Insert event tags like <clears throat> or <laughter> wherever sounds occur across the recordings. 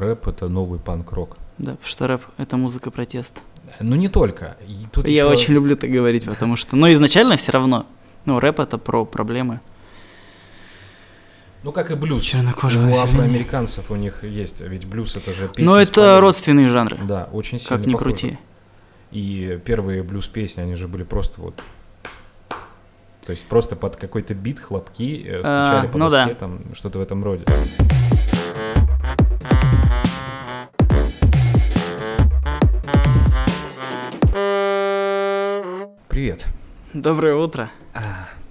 рэп это новый панк-рок. Да, потому что рэп — это музыка протеста. Ну не только. И тут Я еще- очень люблю так говорить, потому что, ну, изначально все равно, ну, рэп — это про проблемы Ну как и блюз. чернокожего У афроамериканцев у них есть, ведь блюз это же песни. Но Ну, это поэзией. родственные жанры, Да, очень сильно как ни похожи. крути. И первые блюз-песни, они же были просто вот... То есть просто под какой-то бит, хлопки, э, стучали А, по ну доске, да. там что-то в этом роде. Доброе утро.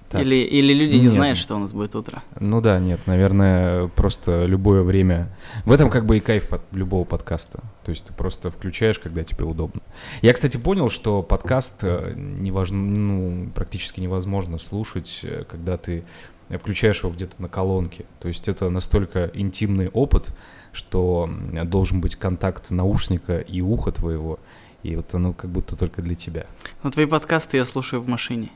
Так. Или, или люди не Нет. знают, что у нас будет утро. Ну да, нет, наверное, просто любое время. В этом как бы и кайф под любого подкаста. То есть ты просто включаешь, когда тебе удобно. Я, кстати, понял, что подкаст э, неважно, ну, практически невозможно слушать, э, когда ты включаешь его где-то на колонке. То есть это настолько интимный опыт, что должен быть контакт наушника и уха твоего. И вот оно как будто только для тебя. Но твои подкасты я слушаю в машине.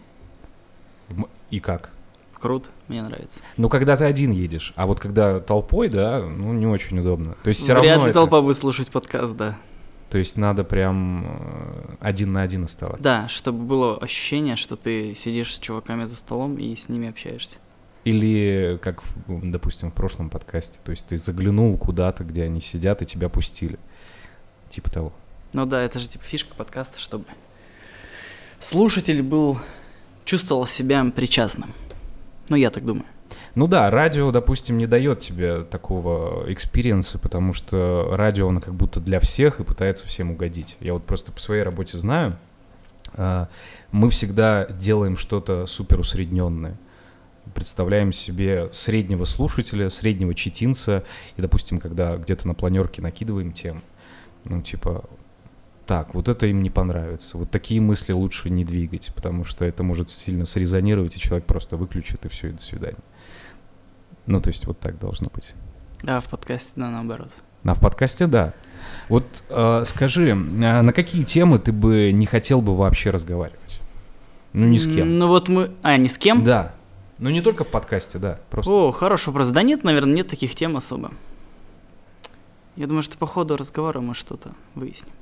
И как? Круто, мне нравится. Ну, когда ты один едешь, а вот когда толпой, да, ну, не очень удобно. То есть все Вряд равно ли это- толпа будет слушать подкаст, да. То есть надо прям э, один на один оставаться. Да, чтобы было ощущение, что ты сидишь с чуваками за столом и с ними общаешься. Или, как, допустим, в прошлом подкасте, то есть ты заглянул куда-то, где они сидят, и тебя пустили. Типа того. Ну да, это же типа фишка подкаста, чтобы слушатель был, чувствовал себя причастным. Ну, я так думаю. Ну да, радио, допустим, не дает тебе такого experience а, потому что радио, оно как будто для всех и пытается всем угодить. Я вот просто по своей работе знаю, а, мы всегда делаем что-то супер усредненное. Представляем себе среднего слушателя, среднего читинца, и, допустим, когда где-то на планерке накидываем тем, ну, типа, так, вот это им не понравится, вот такие мысли лучше не двигать, потому что это может сильно срезонировать, и человек просто выключит, и все, и до свидания. Ну, то есть вот так должно быть. А в подкасте, да, наоборот. А в подкасте, да. Вот э, скажи, а на какие темы ты бы не хотел бы вообще разговаривать? Ну, ни с кем. Ну вот мы... А, ни с кем? Да. Ну, не только в подкасте, да. Просто. О, хороший вопрос. Да нет, наверное, нет таких тем особо. Я думаю, что по ходу разговора мы что-то выясним.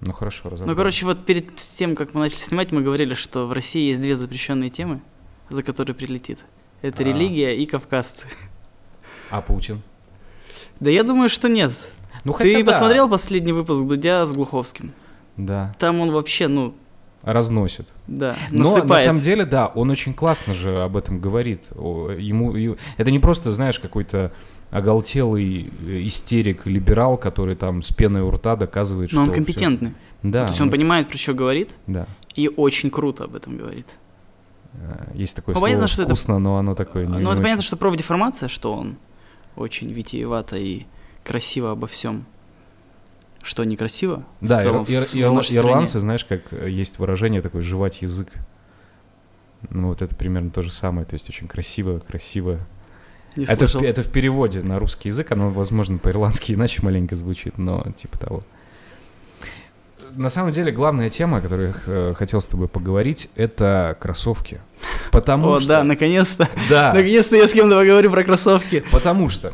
Ну, хорошо, Ну, разобрались. короче, вот перед тем, как мы начали снимать, мы говорили, что в России есть две запрещенные темы, за которые прилетит. Это А. религия и кавказцы. А Путин? Да я думаю, что нет. Ну, Ты да. посмотрел последний выпуск Дудя с Глуховским? Да. Там он вообще, ну, Разносит. да, Но на насыпает. самом деле, да, он очень классно же об этом говорит. Ему, это не просто, знаешь, какой-то оголтелый э, истерик, либерал, который там с пеной у рта доказывает, что... Но он всё- компетентный. Да, То есть он ну, понимает, про что говорит, да. и очень круто об этом говорит. Э, Есть такое Ну, слово понятно, что это- вкусно, но оно такое не ну, не это очень. понятно, что профдеформация, что он очень витиевато и красиво обо всем, что некрасиво. Да, целом ир- ир- нашей ирландцы, стране. знаешь, как э, есть выражение такое «жевать язык». Ну, вот это примерно то же самое, то есть очень красиво, красиво. Не Это в, это в переводе на русский язык, оно, возможно, по-ирландски <laughs> иначе маленько звучит, но типа того. На самом деле, главная тема, о которой я э, хотел с тобой поговорить, это кроссовки. Потому О, что... да, наконец-то. Да. <laughs> Наконец-то я с кем-то поговорю про кроссовки. Потому что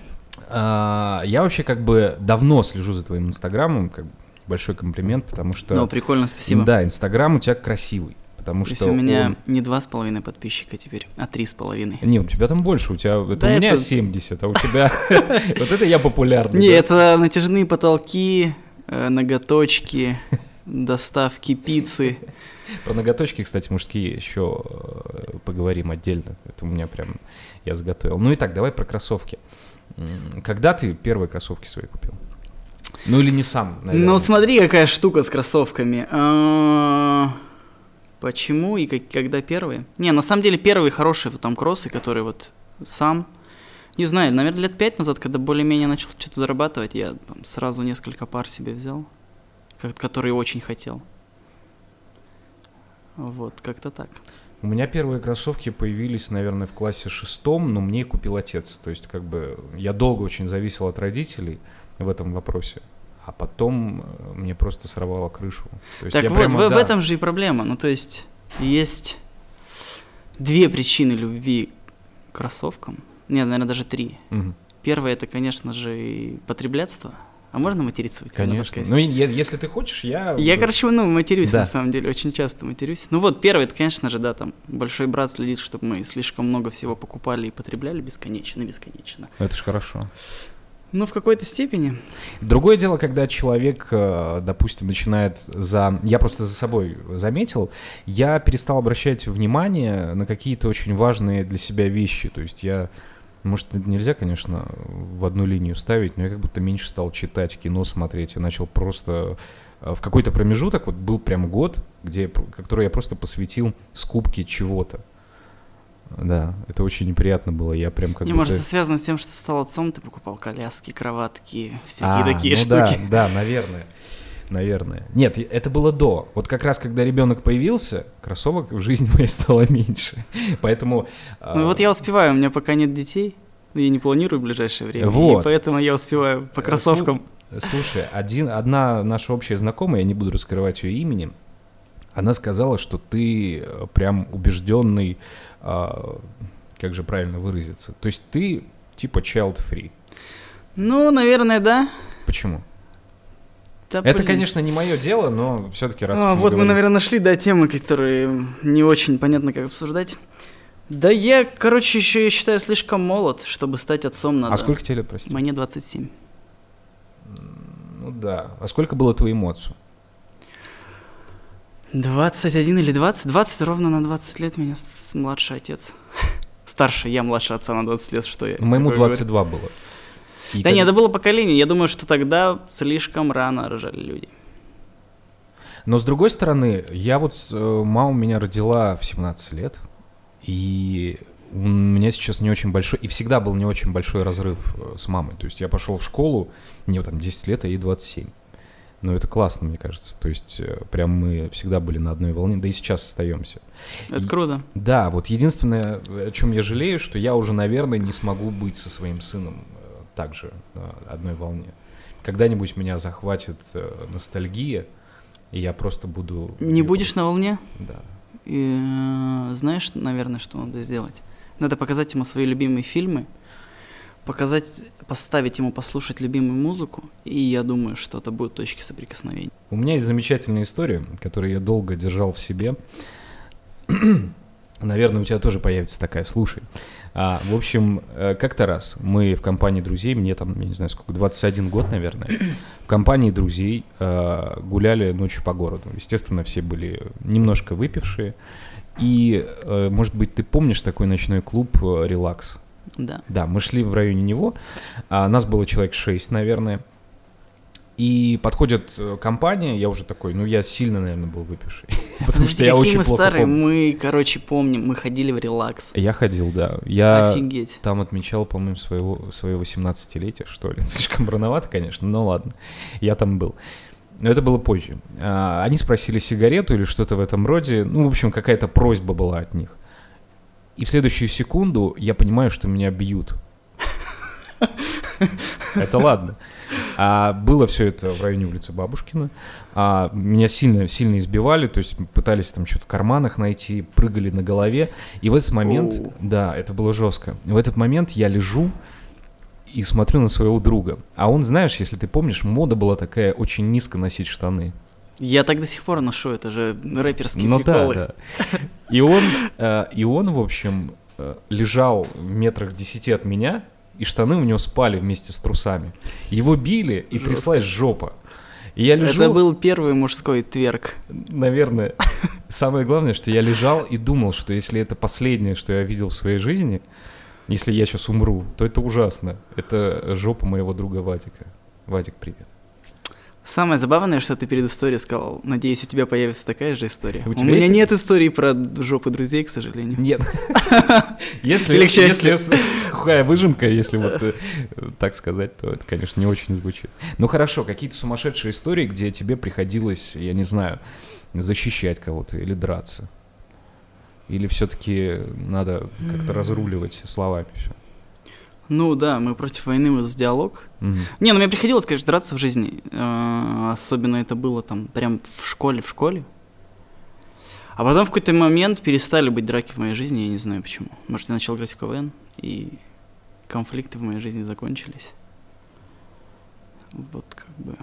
<clears throat> а, я вообще как бы давно слежу за твоим инстаграмом, как большой комплимент, потому что... Ну, прикольно, спасибо. Да, инстаграм у тебя красивый, потому То есть что у меня он- не два с половиной подписчика теперь, а три с половиной. Не, у тебя там больше, у тебя... Это Да у меня это- 70, а у тебя... <laughs> Вот это я популярный. Не, это натяжные потолки, э, ноготочки, доставки пиццы. Про ноготочки, кстати, мужские еще э, поговорим отдельно. Это у меня прям... Я заготовил. Ну и так, давай про кроссовки. Когда ты первые кроссовки свои купил? Ну или не сам, наверное. Ну, смотри, какая штука с кроссовками. Почему и как- когда первые? Не, на самом деле первые хорошие вот там кроссы, которые вот сам. Не знаю, наверное, лет пять назад, когда более-менее начал что-то зарабатывать, я там сразу несколько пар себе взял, ко- которые очень хотел. Вот, как-то так. У меня первые кроссовки появились, наверное, в классе шестом, но мне их купил отец. То есть, как бы, я долго очень зависел от родителей в этом вопросе. А потом э, мне просто сорвало крышу. То есть Так я вот, прямо, в, в да, этом же и проблема. Ну, то есть, есть две причины любви к кроссовкам. Нет, наверное, даже три. мгм. Первое это, конечно же, потреблятство. А можно материться у тебя Конечно. Ну, е- если ты хочешь, я... Я, короче, ну, матерюсь, Да. на самом деле, очень часто матерюсь. Ну вот, первое, это, конечно же, да, там, большой брат следит, чтобы мы слишком много всего покупали и потребляли бесконечно, бесконечно. Это ж хорошо. Ну, в какой-то степени. Другое дело, когда человек, э, допустим, начинает за... Я просто за собой заметил, я перестал обращать внимание на какие-то очень важные для себя вещи. То есть я... Может, нельзя, конечно, в одну линию ставить, но я как будто меньше стал читать, кино смотреть. Я начал просто... э, В какой-то промежуток, вот был прям год, где, который я просто посвятил скупке чего-то. Да, это очень неприятно было. Я прям как Не, будто... может, это связано с тем, что стал отцом, ты покупал коляски, кроватки, всякие А, такие ну штуки. Да, да, наверное. Наверное. Нет, это было до. Вот как раз, когда ребенок появился, кроссовок в жизни <laughs> моей стало меньше. Поэтому... а, Ну вот я успеваю, у меня пока нет детей, и не планирую в ближайшее время. Вот. И поэтому я успеваю по Э, кроссовкам. Слушай, один, одна наша общая знакомая, я не буду раскрывать ее имени, она сказала, что ты э, прям убежденный, а, как же правильно выразиться, то есть ты типа child-free. Ну, наверное, да. Почему? Да, Это, блин. конечно, не мое дело, но все-таки раз... А, уж вот мы, говорим- наверное, нашли, да, темы, которые не очень понятно, как обсуждать. Да я, короче, еще я считаю слишком молод, чтобы стать отцом надо. А сколько тебе лет, прости? Мне 27. Ну да. А сколько было твоему отцу? 21 или 20? 20 ровно на 20 лет меня младший отец. <laughs> Старше, я младше отца на 20 лет, что я. Моему такое говорю? 22 было. И Да как- нет, это было поколение. Я думаю, что тогда слишком рано рожали люди. Но с другой стороны, я вот... э, Мама меня родила в 17 лет, и у меня сейчас не очень большой... И всегда был не очень большой разрыв э, с мамой. То есть я пошел в школу, мне там 10 лет, а ей 27. Но это классно, мне кажется. То есть э, прям мы всегда были на одной волне, да и сейчас остаемся. Это И- круто. Да, вот единственное, о чем я жалею, что я уже, наверное, не смогу быть со своим сыном э, также на одной волне. Когда-нибудь меня захватит э, ностальгия, и я просто буду... Не будешь на волне? Да. И, э, знаешь, наверное, что надо сделать? Надо показать ему свои любимые фильмы, показать, поставить ему послушать любимую музыку, и я думаю, что это будут точки соприкосновения. У меня есть замечательная история, которую я долго держал в себе. <clears throat> Наверное, у тебя тоже появится такая, слушай. А, в общем, э, как-то раз мы в компании друзей, мне там, я не знаю сколько, 21 год, наверное, в компании друзей э, гуляли ночью по городу. Естественно, все были немножко выпившие. И, э, может быть, ты помнишь такой ночной клуб э, «Релакс»? Да. Да, мы шли в районе него, а нас было человек 6, наверное. И подходит э, компания, я уже такой, ну я сильно, наверное, был выпивший. <laughs> Потому что Подожди, я очень мы плохо старые, помню. мы, короче, помним, мы ходили в релакс. Я ходил, да. Я Офигеть. там отмечал, по-моему, своего, свое 18-летие, что ли. <laughs> Слишком рановато, конечно, но ладно. Я там был. Но это было позже. А, Они спросили сигарету или что-то в этом роде. Ну, в общем, какая-то просьба была от них. И в следующую секунду я понимаю, что меня бьют. Это ладно. А было все это в районе улицы Бабушкина. А меня сильно, сильно избивали, то есть пытались там что-то в карманах найти, прыгали на голове. И в этот момент, Оу. да, это было жестко. В этот момент я лежу и смотрю на своего друга. А он, знаешь, если ты помнишь, мода была такая очень низко носить штаны. Я так до сих пор ношу, это же рэперские Ну да, приколы. да. И он, э, и он, в общем, э, лежал в метрах десяти от меня, и штаны у него спали вместе с трусами. Его били, и Жестко. тряслась жопа. И я лежу, Это был первый мужской тверк. наверное, <laughs> самое главное, что я лежал и думал, что если это последнее, что я видел в своей жизни, если я сейчас умру, то это ужасно. Это жопа моего друга Вадика. Вадик, привет. Самое забавное, что ты перед историей сказал, надеюсь, у тебя появится такая же история. У У, тебя меня есть нет истории про жопы друзей, к сожалению. Нет. <laughs> Если, если сухая выжимка, если вот э, так сказать, то это, конечно, не очень звучит. Ну хорошо, какие-то сумасшедшие истории, где тебе приходилось, я не знаю, защищать кого-то или драться. Или все-таки надо как-то разруливать словами все. Ну да, мы против войны вот с диалог. Не, ну мне приходилось, конечно, драться в жизни. Э, Особенно это было там прям в школе, в школе. А потом в какой-то момент перестали быть драки в моей жизни, я не знаю почему. Может, я начал играть в КВН, и конфликты в моей жизни закончились. Вот как бы.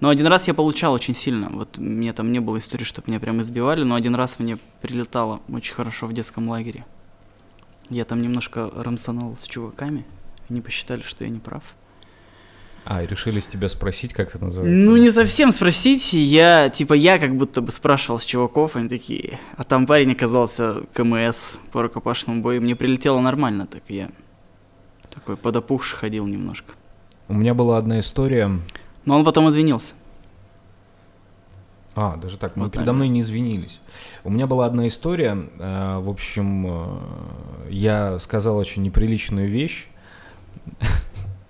Но один раз я получал очень сильно. Вот мне там не было истории, чтобы меня прям избивали, но один раз мне прилетало очень хорошо в детском лагере. Я там немножко рамсанул с чуваками. Они посчитали, что я не прав. А, и решили с тебя спросить, как это называется? Ну, не совсем спросить. Я, типа, я как будто бы спрашивал с чуваков, они такие... А там парень оказался КМС по рукопашному бою. Мне прилетело нормально, так я такой подопухший ходил немножко. У меня была одна история. Но он потом извинился. А, даже так, мы Вот передо мной не извинились. У меня была одна история. э, В общем, э, я сказал очень неприличную вещь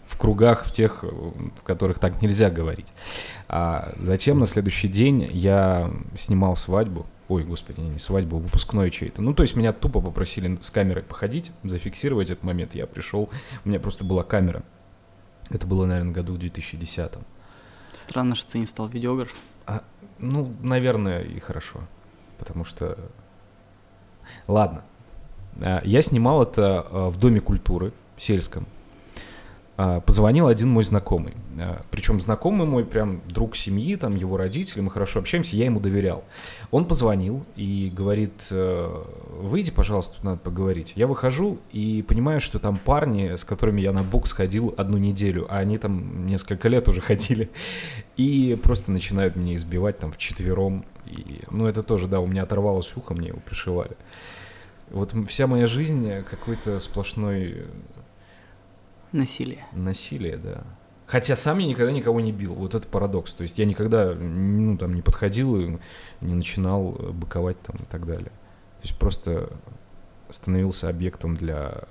в кругах, в тех, в которых так нельзя говорить. А затем на следующий день я снимал свадьбу. Ой, господи, не свадьбу, выпускной чей-то. Ну, то есть меня тупо попросили с камерой походить, зафиксировать этот момент. Я пришел, у меня просто была камера. Это было, наверное, году в 2010. Странно, что ты не стал видеографом. Ну, наверное, и хорошо. Потому что... Ладно. А, Я снимал это а, в Доме культуры сельском. А, Позвонил один мой знакомый. Причем знакомый мой, прям друг семьи, там его родители, мы хорошо общаемся, я ему доверял. Он позвонил и говорит, «Э, выйди, пожалуйста, тут надо поговорить. Я выхожу и понимаю, что там парни, с которыми я на бокс ходил одну неделю, а они там несколько лет уже ходили, и просто начинают меня избивать там вчетвером. И, ну, это тоже, да, у меня оторвалось ухо, мне его пришивали. Вот вся моя жизнь какой-то сплошной Насилие. насилие, да. Хотя сам я никогда никого не бил. Вот это парадокс. То есть я никогда, ну, там, не подходил и не начинал э, быковать там и так далее. То есть просто становился объектом для...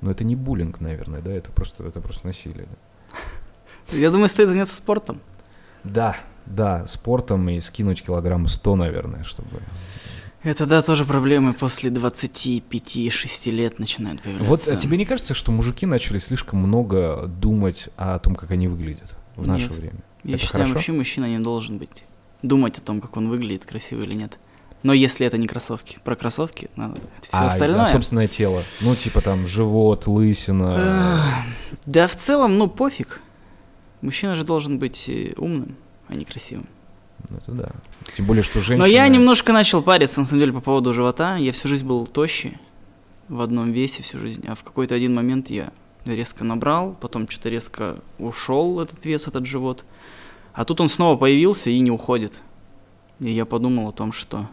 Ну, это не буллинг, наверное, да? Это просто, это просто насилие. да. <laughs> Я думаю, стоит заняться спортом. Да, да, спортом и скинуть килограмм 100, наверное, чтобы... Это, да, тоже проблемы после 25-6 лет начинают появляться. Вот а тебе не кажется, что мужики начали слишком много думать о том, как они выглядят в наше Нет. время? Я это считаю, хорошо? вообще мужчина не должен быть думать о том, как он выглядит, красиво или нет. Но если это не кроссовки. Про кроссовки надо все а, остальное. а собственное тело? Ну, типа там живот, лысина. Да, в целом, ну, пофиг. Мужчина же должен быть э, умным, а не красивым. Это да. Тем более, что женщина... Но я немножко начал париться, на самом деле, по поводу живота. Я всю жизнь был тощий, в одном весе всю жизнь. А в какой-то один момент я резко набрал, потом что-то резко ушел этот вес, этот живот. А тут он снова появился и не уходит. И я подумал о том, что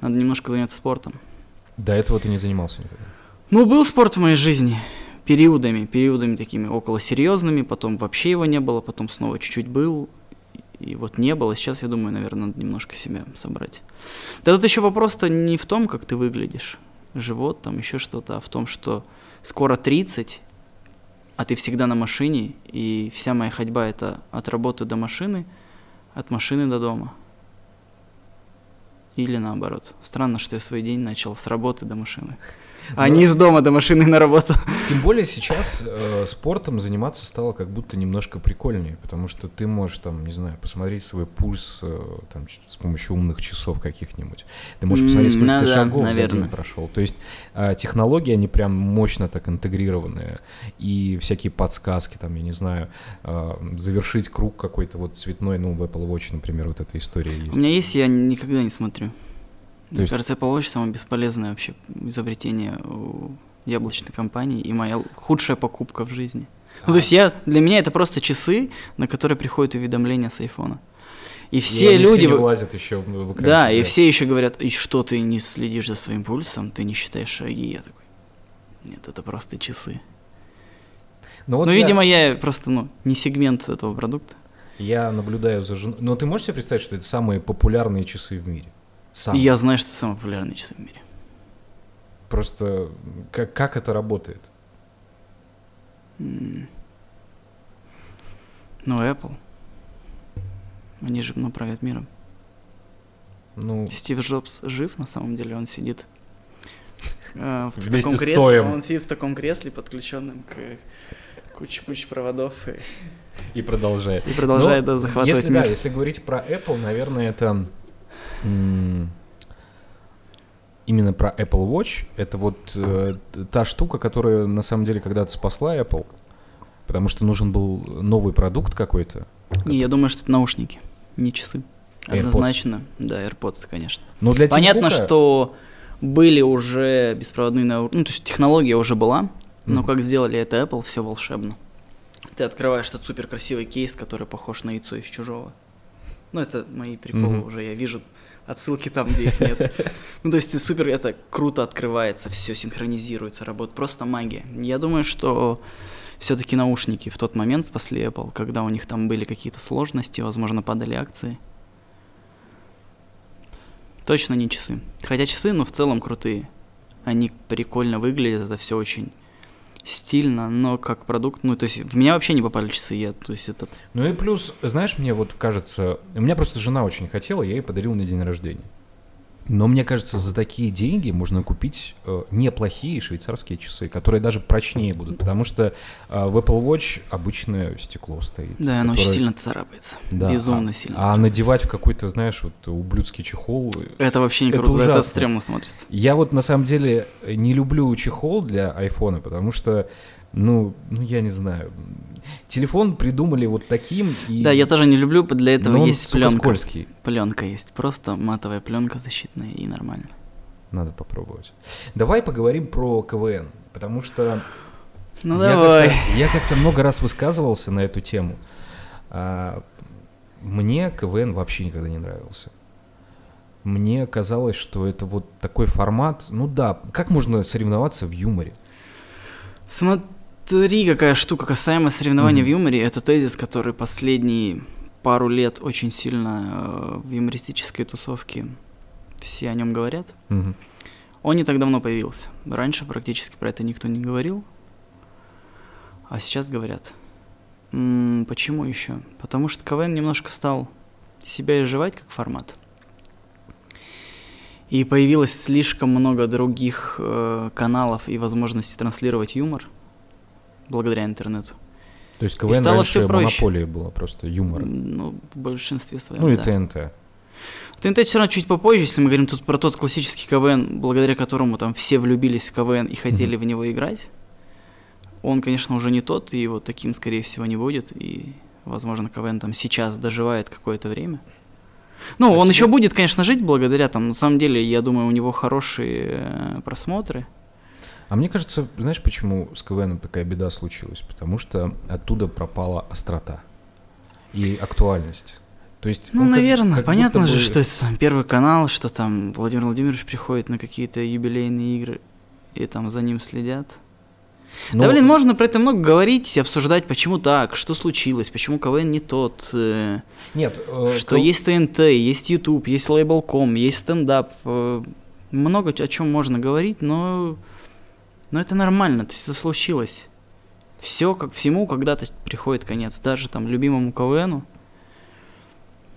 надо немножко заняться спортом. До этого ты не занимался никогда. Ну, был спорт в моей жизни. Периодами, периодами такими около серьезными, потом вообще его не было, потом снова чуть-чуть был, и вот не было. Сейчас, я думаю, наверное, надо немножко себя собрать. Да тут еще вопрос-то не в том, как ты выглядишь, живот, там еще что-то, а в том, что скоро 30, а ты всегда на машине, и вся моя ходьба это от работы до машины, от машины до дома. Или наоборот. Странно, что я свой день начал с работы до машины. А не из дома до машины на работу. Тем более сейчас э, спортом заниматься стало как будто немножко прикольнее, потому что ты можешь там, не знаю, посмотреть свой пульс э, там, с помощью умных часов каких-нибудь. Ты можешь посмотреть, сколько ну ты да, шагов за наверное. день прошел. То есть э, технологии, они прям мощно так интегрированные. И всякие подсказки, там, я не знаю, э, завершить круг какой-то вот цветной, ну, в Apple Watch, например, вот эта история У есть. меня есть, я никогда не смотрю. Мне есть- кажется, Apple Watch самое бесполезное вообще изобретение у яблочной компании и моя худшая покупка в жизни. Ну, то есть я, для меня это просто часы, на которые приходят уведомления с айфона. И И все они люди... не вы- влазят еще в, в экранчик, Да, и все еще говорят, и что ты не следишь за своим пульсом, ты не считаешь шаги. Я такой, нет, это просто часы. Но вот ну, я- видимо, я просто, ну, не сегмент этого продукта. Я наблюдаю за женой. Но ты можешь себе представить, что это самые популярные часы в мире? И Самые. я знаю, что самые популярные часы в мире. Просто как, как это работает? Ну, Apple. Они же, ну, правят миром. Ну, Стив Джобс жив, на самом деле, он сидит э, в Вместе таком с кресле, Цоем. он сидит в таком кресле, подключенном к куче-куче проводов и, и продолжает. и продолжает Ну, да, захватывать если, мир. Да, если говорить про Apple, наверное, это... именно про Apple Watch, это вот э, та штука, которая на самом деле когда-то спасла Apple, потому что нужен был новый продукт какой-то. Не, я думаю, что это наушники, не часы. AirPods. Однозначно, да, AirPods, конечно. Но для Понятно, Тим Кука- что были уже беспроводные наушники, ну, то есть технология уже была, но Мгм. как сделали это Apple, все волшебно. Ты открываешь этот супер красивый кейс, который похож на яйцо из чужого. Ну, это мои приколы Мгм. уже, я вижу отсылки там, где их нет. Ну, то есть ты супер, это круто открывается, все синхронизируется, работает, просто магия. Я думаю, что все-таки наушники в тот момент спасли Apple, когда у них там были какие-то сложности, возможно, падали акции. Точно не часы. Хотя часы, но в целом крутые. Они прикольно выглядят, это все очень стильно, но как продукт, ну, то есть в меня вообще не попали часы, я, то есть это... Ну и плюс, знаешь, мне вот кажется, у меня просто жена очень хотела, я ей подарил на день рождения. Но мне кажется, за такие деньги можно купить э, неплохие швейцарские часы, которые даже прочнее будут, потому что э, в Apple Watch обычное стекло стоит. Да, оно очень которое- сильно царапается. Да, Безумно а, сильно А царапается. надевать в какой-то, знаешь, вот ублюдский чехол. э, Это вообще не Это круто, это ужасно. стрёмно смотрится. Я вот на самом деле не люблю чехол для айфона, потому что, ну, ну я не знаю, телефон придумали вот таким и. Да, я тоже не люблю, для этого но он, есть сука, пленка. скользкий. Пленка есть, просто матовая пленка защитная и нормально. Надо попробовать. Давай поговорим про КВН, потому что Ну я давай. как-то- я как-то много раз высказывался на эту тему. А, мне КВН вообще никогда не нравился. Мне казалось, что это вот такой формат. Ну да, как можно соревноваться в юморе? Смотри, какая штука касаемо соревнований Мгм. в юморе. Это тезис, который последние пару лет очень сильно э, в юмористической тусовке все о нем говорят. Мгм. Он не так давно появился. Раньше практически про это никто не говорил. А сейчас говорят. М, почему еще? Потому что КВН немножко стал себя изживать как формат. И появилось слишком много других э, каналов и возможностей транслировать юмор благодаря интернету. То есть КВН стало раньше проще. монополия была просто юмора. М, Ну, в большинстве своем. Ну и да. ТНТ. ТНТ все равно чуть попозже, если мы говорим тут про тот классический КВН, благодаря которому там все влюбились в КВН и хотели в него играть. Он, конечно, уже не тот, и вот таким, скорее всего, не будет. И, возможно, КВН там сейчас доживает какое-то время. Ну, А он еще будет, конечно, жить благодаря там, на самом деле, я думаю, у него хорошие э, просмотры. А мне кажется, знаешь, почему с КВН такая беда случилась? Потому что оттуда пропала острота и актуальность. То есть, Ну, как- наверное, как понятно будто же, бы- что это там первый канал, что там Владимир Владимирович приходит на какие-то юбилейные игры, и там за ним следят. Но- Да, блин, можно про это много говорить, обсуждать, почему так, что случилось, почему КВН не тот, э, Нет, э, что КВ- есть ТНТ, есть YouTube, есть Label.com, есть стендап. э, много о чем можно говорить, но, но это нормально, то есть это случилось. Все, как всему, когда-то приходит конец, даже там любимому КВНу.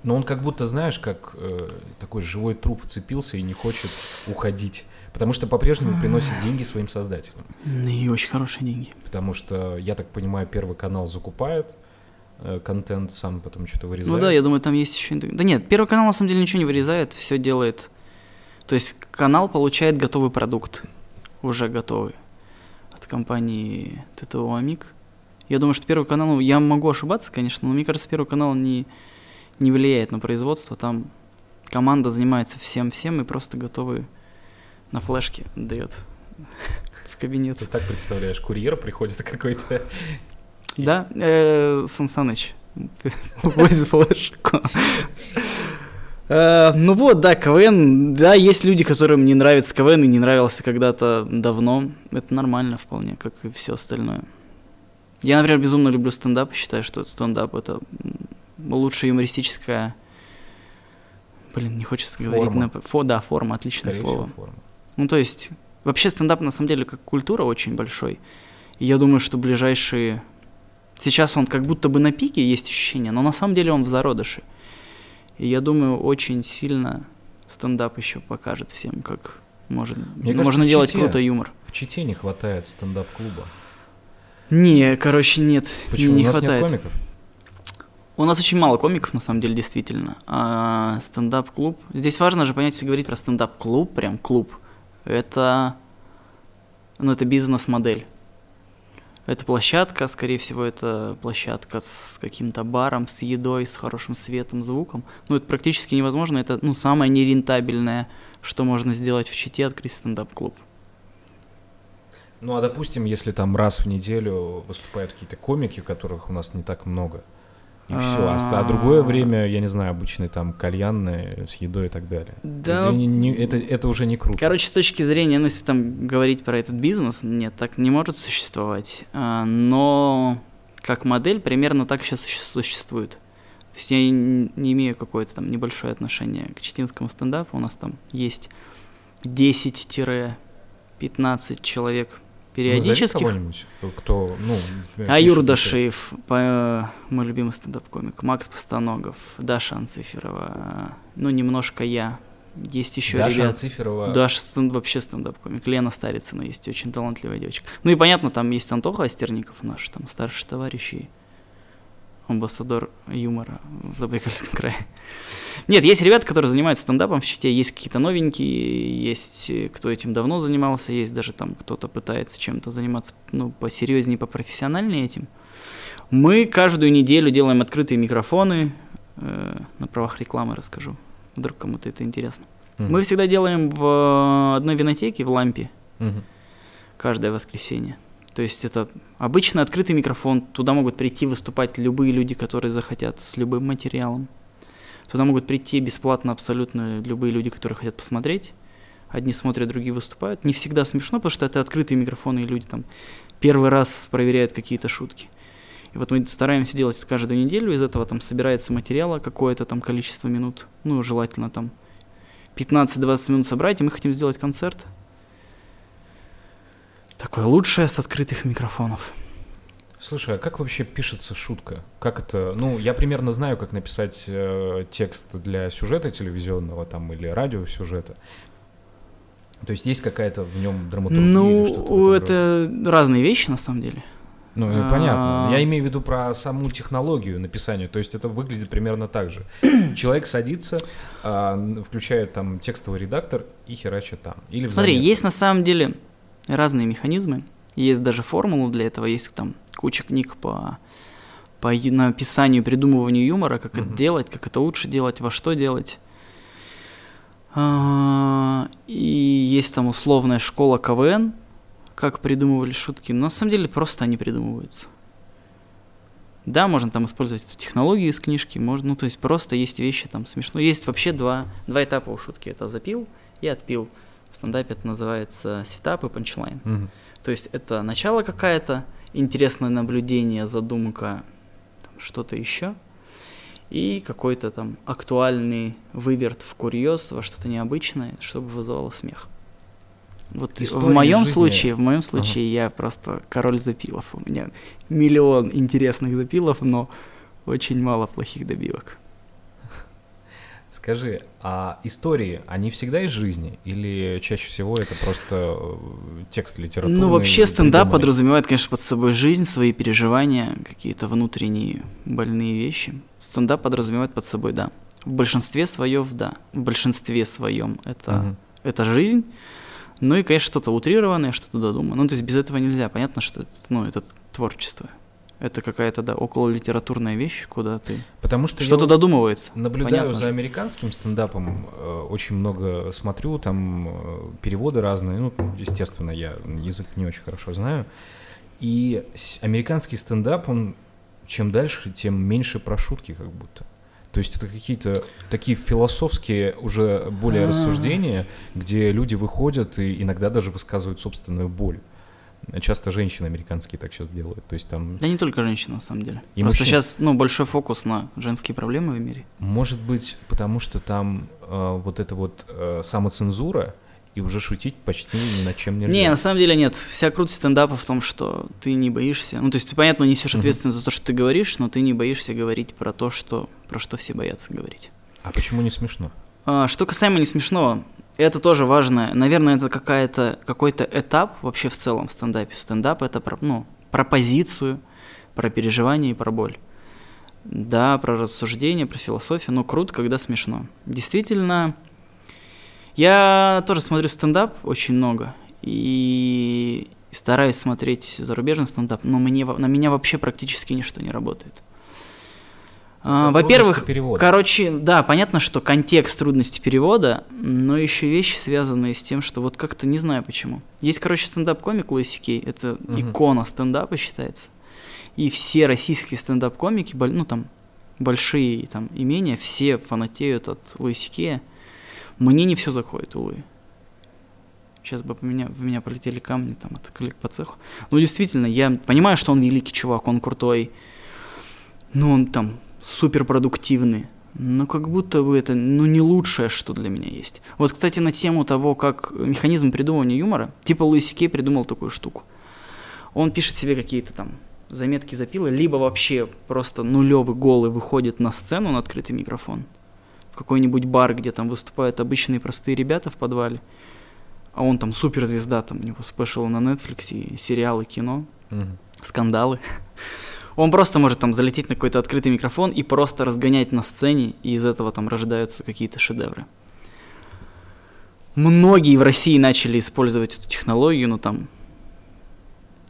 Но он как будто, знаешь, как э, такой живой труп вцепился и не хочет уходить. Потому что по-прежнему приносит деньги своим создателям. И очень хорошие деньги. Потому что, я так понимаю, Первый канал закупает э, контент, сам потом что-то вырезает. Ну да, я думаю, там есть еще... Да нет, Первый канал на самом деле ничего не вырезает, все делает. То есть канал получает готовый продукт, уже готовый, от компании ТТО Амик. Я думаю, что Первый канал, ну, я могу ошибаться, конечно, но мне кажется, Первый канал не, не влияет на производство. Там команда занимается всем-всем и просто готовый на флешке дает <laughs> в кабинет. Ты так представляешь, курьер приходит какой-то. Да, э, Сан Саныч <laughs> возит флешку. Э, Ну вот, да, КВН, да, есть люди, которым не нравится КВН и не нравился когда-то давно. Это нормально вполне, как и все остальное. Я, например, безумно люблю стендап, считаю, что стендап это лучшая юмористическая... Блин, не хочется говорить. Форма. на- Фо, да, форма, отличное скорее слово. всего, форма. Ну, то есть, вообще стендап на самом деле как культура очень большой. И я думаю, что ближайшие... Сейчас он как будто бы на пике, есть ощущение, но на самом деле он в зародыше. И я думаю, очень сильно стендап еще покажет всем, как может, Мне кажется, можно делать Чите- круто юмор. В Чите не хватает стендап-клуба. Не, короче, нет, Почему? не У нас хватает. нет комиков? У нас очень мало комиков, на самом деле, действительно. А стендап-клуб... Здесь важно же понять, если говорить про стендап-клуб, прям клуб, это, ну, это бизнес-модель. Это площадка, скорее всего, это площадка с каким-то баром, с едой, с хорошим светом, звуком. Ну, это практически невозможно. Это, ну, самое нерентабельное, что можно сделать в Чите, открыть стендап-клуб. Ну, а допустим, если там раз в неделю выступают какие-то комики, которых у нас не так много, и все. А, а другое время, я не знаю, обычные там кальянные с едой и так далее. Да. Не, не, это, это уже не круто. Короче, с точки зрения, ну, если там говорить про этот бизнес, нет, так не может существовать. А, но как модель примерно так сейчас существует. То есть я не, не имею какое-то там небольшое отношение к читинскому стендапу. У нас там есть 10-15 человек периодических. кто, ну... Аюр Дашиев, по, мой любимый стендап-комик, Макс Постаногов, Даша Анциферова, ну, немножко я. Есть еще Даша ребят. Анциферова. Даша стенд, вообще стендап-комик. Лена Старицына есть, очень талантливая девочка. Ну и понятно, там есть Антоха Остерников наш, там старший товарищ и амбассадор юмора в Забайкальском крае. Нет, есть ребята, которые занимаются стендапом в Чите, есть какие-то новенькие, есть э, кто этим давно занимался, есть даже там кто-то пытается чем-то заниматься, ну, посерьезнее, попрофессиональнее этим. Мы каждую неделю делаем открытые микрофоны, э, на правах рекламы расскажу, вдруг кому-то это интересно. Mm-hmm. Мы всегда делаем в одной винотеке в Лампе, mm-hmm. каждое воскресенье. То есть это обычно открытый микрофон, туда могут прийти выступать любые люди, которые захотят, с любым материалом. Туда могут прийти бесплатно абсолютно любые люди, которые хотят посмотреть. Одни смотрят, другие выступают. Не всегда смешно, потому что это открытые микрофоны, и люди там первый раз проверяют какие-то шутки. И вот мы стараемся делать это каждую неделю, из этого там собирается материала какое-то там количество минут, ну, желательно там 15-20 минут собрать, и мы хотим сделать концерт. Такое лучшее с открытых микрофонов. Слушай, а как вообще пишется шутка? Как это? Ну, я примерно знаю, как написать э, текст для сюжета телевизионного там или радиосюжета. То есть есть какая-то в нем драматургия? Ну, это роде? разные вещи на самом деле. Ну, а... понятно. Я имею в виду про саму технологию написания. То есть это выглядит примерно так же. <clears throat> Человек садится, а, включает там текстовый редактор и херачит там. Или Смотри, есть на самом деле разные механизмы. Есть даже формула для этого, есть там куча книг по, по написанию, придумыванию юмора, как mm-hmm. это делать, как это лучше делать, во что делать. А, и есть там условная школа КВН, как придумывали шутки. Но на самом деле просто они придумываются. Да, можно там использовать эту технологию из книжки, можно, ну то есть просто есть вещи там смешно. Есть вообще два, два этапа у шутки. Это запил и отпил. В стендапе это называется setup и punchline. Mm-hmm. То есть это начало какая-то, интересное наблюдение, задумка, что-то еще, и какой-то там актуальный выверт в курьез во что-то необычное, чтобы вызывало смех. Вот История в моем жизни. случае, в моем случае ага. я просто король запилов. У меня миллион интересных запилов, но очень мало плохих добивок. Скажи, а истории, они всегда из жизни? Или чаще всего это просто э, текст литературный? Ну, вообще стендап подразумевает, конечно, под собой жизнь, свои переживания, какие-то внутренние больные вещи. Стендап подразумевает под собой, да. В большинстве своем, да. В большинстве своем это, угу. это жизнь. Ну и, конечно, что-то утрированное, что-то додуманное. Ну, то есть без этого нельзя. Понятно, что это, ну, это творчество. Это какая-то, да, около литературная вещь, куда ты... Потому что что-то додумывается. Наблюдаю Понятно. за американским стендапом, э, очень много смотрю, там э, переводы разные, ну, естественно, я язык не очень хорошо знаю. И американский стендап, он чем дальше, тем меньше про шутки как будто. То есть это какие-то такие философские уже более А-а-а. рассуждения, где люди выходят и иногда даже высказывают собственную боль. Часто женщины американские так сейчас делают. То есть там... Да не только женщины, на самом деле. И Просто мужчин... сейчас ну, большой фокус на женские проблемы в мире. Может быть, потому что там э, вот эта вот э, самоцензура, и уже шутить почти ни над чем нельзя. Не, на самом деле нет. Вся крутость стендапа в том, что ты не боишься. Ну, то есть ты, понятно, несешь ответственность uh-huh. за то, что ты говоришь, но ты не боишься говорить про то, что, про что все боятся говорить. А почему не смешно? А, что касаемо не смешного, это тоже важно. Наверное, это какая-то, какой-то этап вообще в целом в стендапе. Стендап — это про, ну, про позицию, про переживание и про боль. Да, про рассуждение, про философию, но круто, когда смешно. Действительно, Я тоже смотрю стендап очень много. И стараюсь смотреть зарубежный стендап, но мне, на меня вообще практически ничто не работает. А, во-первых, короче, да, понятно, что контекст трудности перевода, но еще вещи, связанные с тем, что вот как-то не знаю почему. Есть, короче, стендап-комик Луиси Кей, это угу. икона стендапа считается. И все российские стендап-комики, ну там, большие там имения, все фанатеют от Луиси Кея. Мне не все заходит, увы. Сейчас бы по меня, в меня полетели камни там от коллег по цеху. Ну, действительно, я понимаю, что он великий чувак, он крутой. Ну, он там суперпродуктивный. Но как будто бы это ну, не лучшее, что для меня есть. Вот, кстати, на тему того, как механизм придумывания юмора, типа Луиси Кей придумал такую штуку. Он пишет себе какие-то там заметки запилы, либо вообще просто нулевый голый выходит на сцену на открытый микрофон, в какой-нибудь бар, где там выступают обычные простые ребята в подвале, а он там суперзвезда, там у него спешл на Netflix, и сериалы, кино, mm-hmm. скандалы. Он просто может там залететь на какой-то открытый микрофон и просто разгонять на сцене, и из этого там рождаются какие-то шедевры. Многие в России начали использовать эту технологию, но там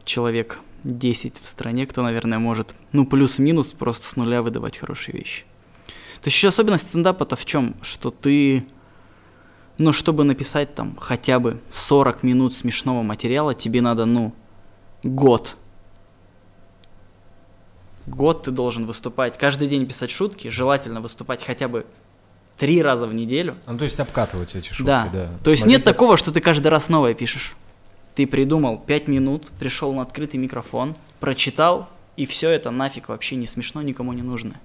человек 10 в стране, кто, наверное, может, ну, плюс-минус просто с нуля выдавать хорошие вещи. То есть еще особенность стендапа-то в чем? Что ты, ну, чтобы написать там хотя бы 40 минут смешного материала, тебе надо, ну, год год ты должен выступать, каждый день писать шутки, желательно выступать хотя бы три раза в неделю. Ну, то есть обкатывать эти шутки, да. да. То есть нет такого, что ты каждый раз новое пишешь. Ты придумал пять минут, пришел на открытый микрофон, прочитал, и все это нафиг вообще не смешно, никому не нужно.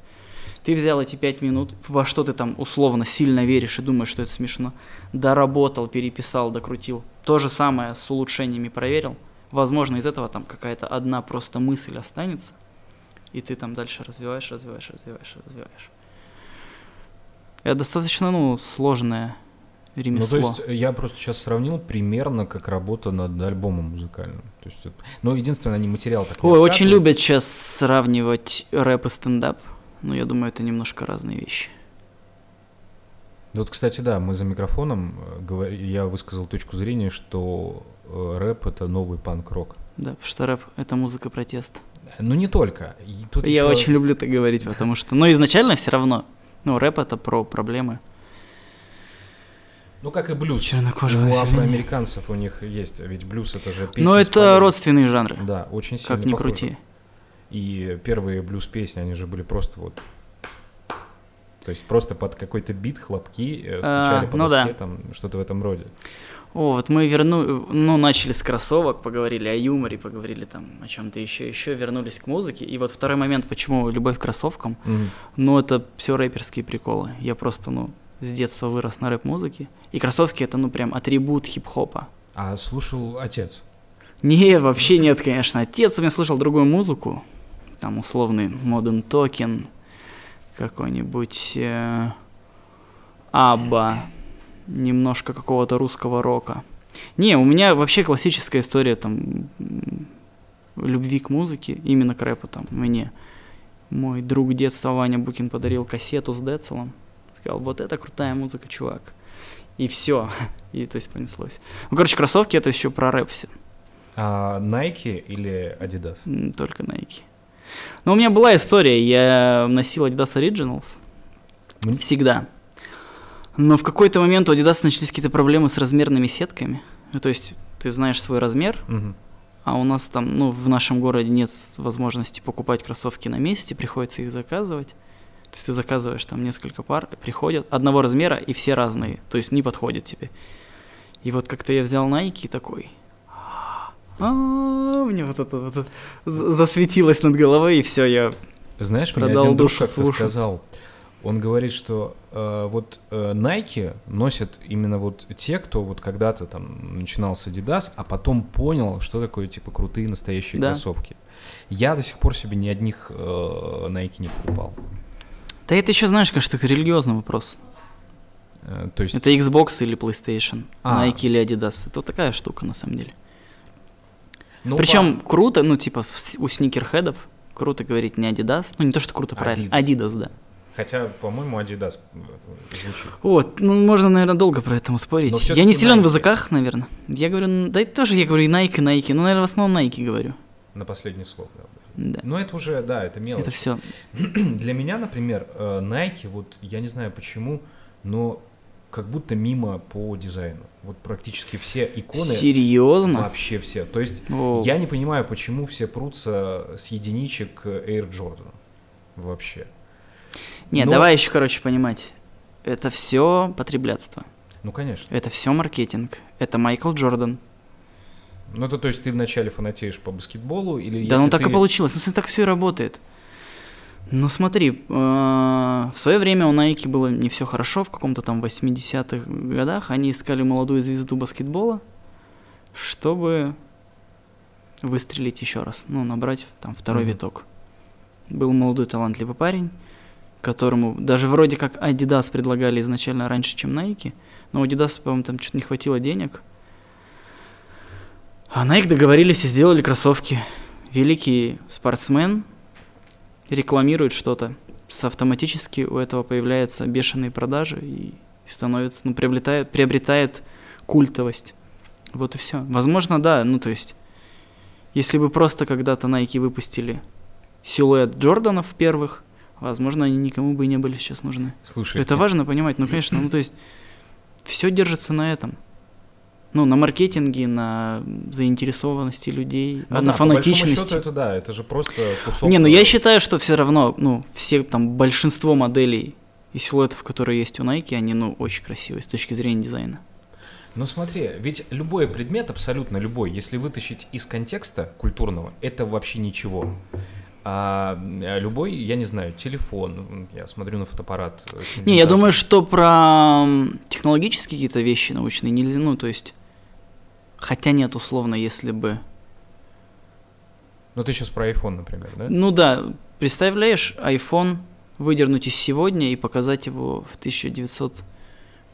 Ты взял эти пять минут, во что ты там условно сильно веришь и думаешь, что это смешно, доработал, переписал, докрутил. То же самое с улучшениями проверил. Возможно, из этого там какая-то одна просто мысль останется – и ты там дальше развиваешь, развиваешь, развиваешь, развиваешь. Это достаточно, ну, сложное ремесло. Ну, то есть я просто сейчас сравнил примерно как работа над альбомом музыкальным. То есть, ну, единственное, они материал так Ой, очень любят сейчас сравнивать рэп и стендап. Но я думаю, это немножко разные вещи. Вот, кстати, да, мы за микрофоном, э, я высказал точку зрения, что э, рэп — это новый панк-рок. Да, потому что рэп — это музыка протеста. Ну, не только. И тут Я еще... очень люблю так говорить, потому что... Но изначально все равно. Ну, рэп это про проблемы. Ну, как и блюз. Чернокожего У афроамериканцев у них есть, ведь блюз это же песни. Ну, это родственные жанры. Да, очень сильно Как ни похожи. крути. И первые блюз-песни, они же были просто вот... То есть просто под какой-то бит хлопки э, стучали а, по ну доске, да. там что-то в этом роде. О, вот мы верну, ну, начали с кроссовок, поговорили о юморе, поговорили там о чем-то еще, еще вернулись к музыке. И вот второй момент, почему любовь к кроссовкам, mm-hmm. ну, это все рэперские приколы. Я просто, ну, с детства вырос на рэп-музыке. И кроссовки это, ну, прям атрибут хип-хопа. А слушал отец? Не, вообще нет, конечно. Отец у меня слушал другую музыку. Там условный Modern Token, какой-нибудь э, Абба немножко какого-то русского рока. Не, у меня вообще классическая история там любви к музыке, именно к рэпу там мне. Мой друг детства Ваня Букин подарил кассету с Децелом. Сказал, вот это крутая музыка, чувак. И все. <laughs> И то есть понеслось. Ну, короче, кроссовки это еще про рэп все. А Nike или Adidas? Только Nike. Но у меня была история, я носил Adidas Originals. Всегда. Но в какой-то момент у Adidas начались какие-то проблемы с размерными сетками. Ну, то есть ты знаешь свой размер, угу. а у нас там, ну, в нашем городе нет возможности покупать кроссовки на месте, приходится их заказывать. То есть ты заказываешь там несколько пар, приходят одного размера и все разные, то есть не подходят тебе. И вот как-то я взял Nike такой, а мне вот это вот засветилось над головой, и все, я Знаешь, мне один друг как-то сказал, он говорит, что э, вот э, Nike носят именно вот те, кто вот когда-то там начинал с Adidas, а потом понял, что такое типа крутые настоящие да. кроссовки. Я до сих пор себе ни одних э, Nike не покупал. Да это еще, знаешь, кажется, это религиозный вопрос. Э, то есть... Это Xbox или PlayStation, а. Nike или Adidas. Это вот такая штука на самом деле. Ну, Причем по... круто, ну типа у сникерхедов круто говорить не Adidas, ну не то, что круто, правильно, Adidas, Adidas да. Хотя, по-моему, Adidas звучит. Вот, ну можно, наверное, долго про это спорить. Я не силен Nike. в языках, наверное. Я говорю, да и тоже я говорю и Nike, Nike. Ну, наверное, в основном Nike говорю. На последнее слово, да. Да. Но это уже, да, это мелочь. Это все. <clears throat> Для меня, например, э, Nike, вот я не знаю почему, но как будто мимо по дизайну. Вот практически все иконы, Серьезно? вообще все. То есть О, я не понимаю, почему все прутся с единичек Air Jordan. Вообще. Не, но- давай еще, короче, понимать. Это все потреблятство. Ну, конечно. Это все маркетинг. Это Майкл Джордан. Ну, это то есть ты вначале фанатеешь по баскетболу или Да, ну так ты- и получилось. Ну, так все и работает. Ну смотри, э, в свое время у Nike было не все хорошо, в каком-то там 80-х годах они искали молодую звезду баскетбола, чтобы выстрелить еще раз, ну, набрать там второй Мгм. виток. Был молодой талантливый парень, которому даже вроде как Adidas предлагали изначально раньше, чем Nike, но у Adidas, по-моему, там что-то не хватило денег. А Nike договорились и сделали кроссовки. Великий спортсмен рекламирует что-то. С автоматически у этого появляются бешеные продажи и становится, ну, приобретает, приобретает культовость. Вот и все. Возможно, да, ну то есть, если бы просто когда-то Nike выпустили силуэт Джорданов первых, возможно, они никому бы и не были сейчас нужны. Слушай, Это важно понимать, ну, конечно, ну, то есть, все держится на этом. Ну, на маркетинге, на заинтересованности людей, ну на да, по фанатичности. счету это да, это же просто кусок. Не, ну я считаю, что все равно, ну, все там большинство моделей и силуэтов, которые есть у Nike, они, ну, очень красивые с точки зрения дизайна. Ну смотри, ведь любой предмет, абсолютно любой, если вытащить из контекста культурного, это вообще ничего. А э, любой, я не знаю, телефон, я смотрю на фотоаппарат. э, Не, я думаю, что про технологические какие-то вещи научные нельзя, ну, то есть, хотя нет, условно, если бы... Ну ты сейчас про iPhone, например, да? Ну да, представляешь, iPhone выдернуть из сегодня и показать его в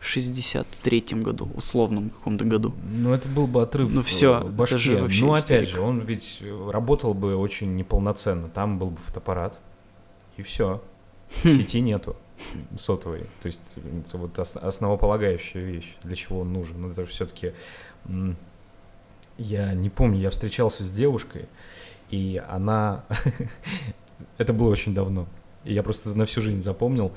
1963 году, условном каком-то году. Ну это был бы отрыв Ну в всё, в это же вообще ну опять истерика. же, он ведь э, работал бы очень неполноценно. Там был бы фотоаппарат, и все. Хм. Сети нету сотовой. То есть это вот ос- основополагающая вещь. Для чего он нужен? Ну, это же все-таки... Я не помню, я встречался с девушкой, и она... <laughs> Это было очень давно. И я просто на всю жизнь запомнил.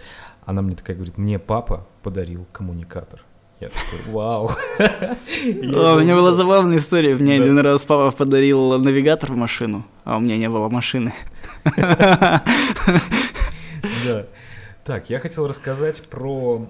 Она мне такая говорит, мне папа подарил коммуникатор. Я такой, вау. <laughs> У меня была забавная история. Мне один раз папа подарил навигатор в машину, а у меня не было машины. <laughs> Да. Так, я хотел рассказать про...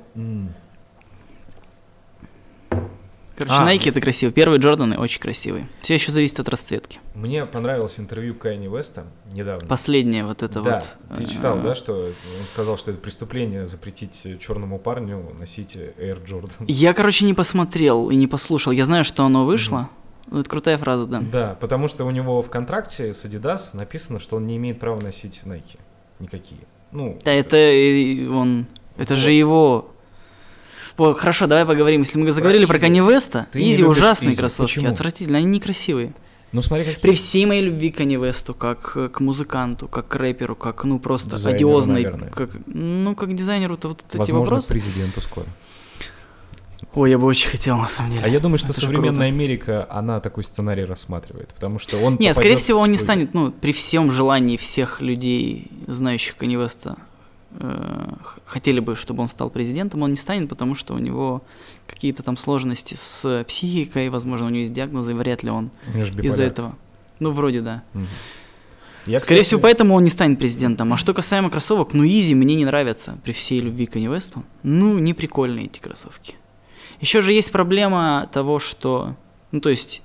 Короче, А. Nike это красиво. Первые Джорданы очень красивые. Все еще зависит от расцветки. Мне понравилось интервью Кайни Веста недавно. Последнее вот это да, вот. ты э, читал, да, что он сказал, что это преступление запретить черному парню носить Air Jordan. Я, короче, не посмотрел и не послушал. Я знаю, что оно вышло. Ну, Это крутая фраза, да. Да, потому что у него в контракте с Adidas написано, что он не имеет права носить Nike. Никакие. Ну, Да, это и он. Это же Вот. его. О, хорошо, давай поговорим. Если мы заговорили про Easy. Канни Веста, Ты Изи ужасные Easy. кроссовки, Почему? отвратительные, они некрасивые. ну смотри, какие. При всей моей любви к Канни Весту, как к музыканту, как к рэперу, как, ну, просто Дизайнеру, одиозный, наверное. как, ну, как дизайнеру-то вот эти Возможно, к вопросы. президенту скоро. Ой, я бы очень хотел, на самом деле. А я думаю, что Это современная круто. Америка, она такой сценарий рассматривает, потому что он Не, скорее всего, он не станет, ну, при всем желании всех людей, знающих Канни Веста, э, хотели бы, чтобы он стал президентом, он не станет, потому что у него какие-то там сложности с психикой, возможно, у него есть диагнозы, и вряд ли он из-за этого. Ну, вроде да. Мгм. Я, Скорее кстати, всего, поэтому он не станет президентом. А что касаемо кроссовок, ну, Изи мне не нравятся при всей любви к Весту. Ну, не прикольные эти кроссовки. Еще же есть проблема того, что... Ну, то есть,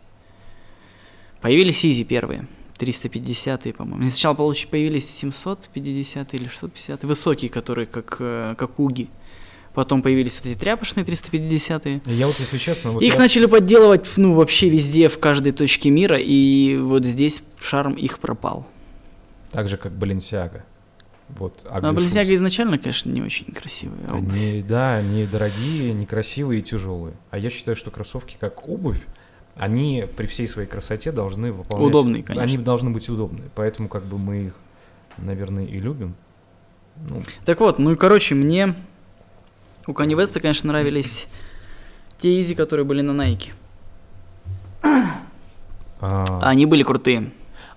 появились Изи первые, 350 по-моему. Они сначала получ- появились 750 или 650 высокие, которые как, э, как уги. Потом появились вот эти тряпочные 350 Я вот, если честно, вот их я- начали подделывать, ну, вообще везде, в каждой точке мира, и вот здесь шарм их пропал. так же, как Balenciaga. Вот, А Shoes. изначально, конечно, не очень красивые. а обувь. Они, да, они дорогие, некрасивые и тяжелые. А я считаю, что кроссовки как обувь, они при всей своей красоте должны выполнять... Удобные, конечно. Они должны быть удобные. Поэтому как бы мы их, наверное, и любим. Ну, Так вот, ну и короче, мне у Kanye West, конечно, нравились те изи, которые были на Nike. а, Они были крутые.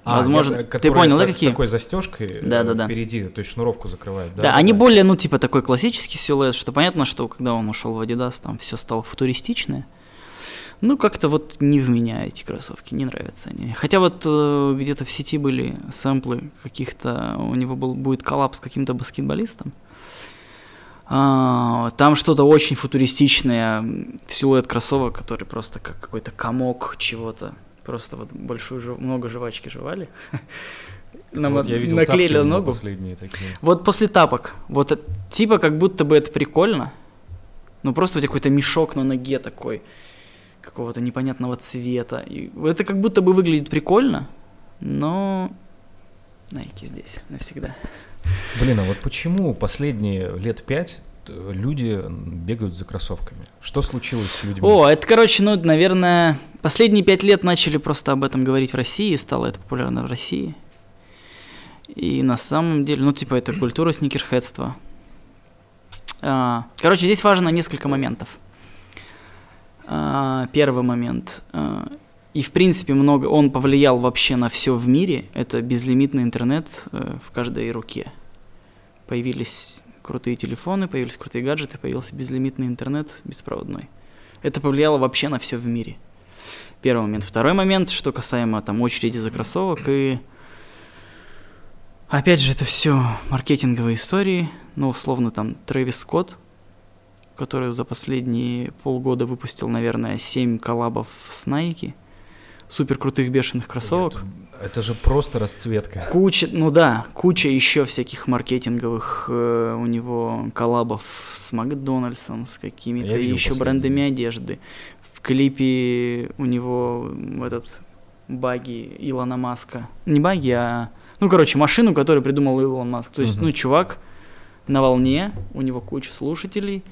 а, возможно, я- ты которые понял, с, да, так- с какие? такой застежкой э, Да-да-да. впереди, то есть шнуровку закрывают. Да, они более, ну, типа такой классический силуэт, что понятно, что когда он ушел в Adidas, там все стало футуристичное. Ну, как-то вот не в меня эти кроссовки, не нравятся они. Хотя вот э, где-то в сети были сэмплы каких-то, у него был, будет коллапс с каким-то баскетболистом. А, там что-то очень футуристичное, силуэт кроссовок, который просто как какой-то комок чего-то. Просто вот большую, жев- много жвачки жевали. <laughs> Нам вот от- я видел наклеили ногу. последние такие. Вот после тапок, вот типа как будто бы это прикольно, ну просто у тебя какой-то мешок на ноге такой, какого-то непонятного цвета. И это как будто бы выглядит прикольно, но Nike здесь навсегда. Блин, а вот почему последние лет пять э, люди бегают за кроссовками? Что случилось с людьми? О, это, короче, ну, наверное, последние пять лет начали просто об этом говорить в России, стало это популярно в России. И на самом деле, ну, типа, это культура сникерхедства. А, Короче, здесь важно несколько моментов. А, Первый момент. а, И, в принципе, много он повлиял вообще на все в мире. Это безлимитный интернет э, в каждой руке. Появились крутые телефоны, появились крутые гаджеты, появился безлимитный интернет беспроводной. Это повлияло вообще на все в мире. Первый момент. Второй момент, что касаемо там очереди за кроссовок и опять же это все маркетинговые истории. Ну, условно там Трэвис Скотт, который за последние полгода выпустил, наверное, 7 коллабов с Nike. Супер крутых бешеных кроссовок. Нет, это же просто расцветка. Куча, ну да, куча еще всяких маркетинговых э, у него коллабов с Макдональдсом, с какими-то еще брендами одежды. В клипе у него этот баги Илона Маска. Не баги, а... Ну, короче, машину, которую придумал Илон Маск. То есть, Мгм. ну, чувак на волне, у него куча слушателей,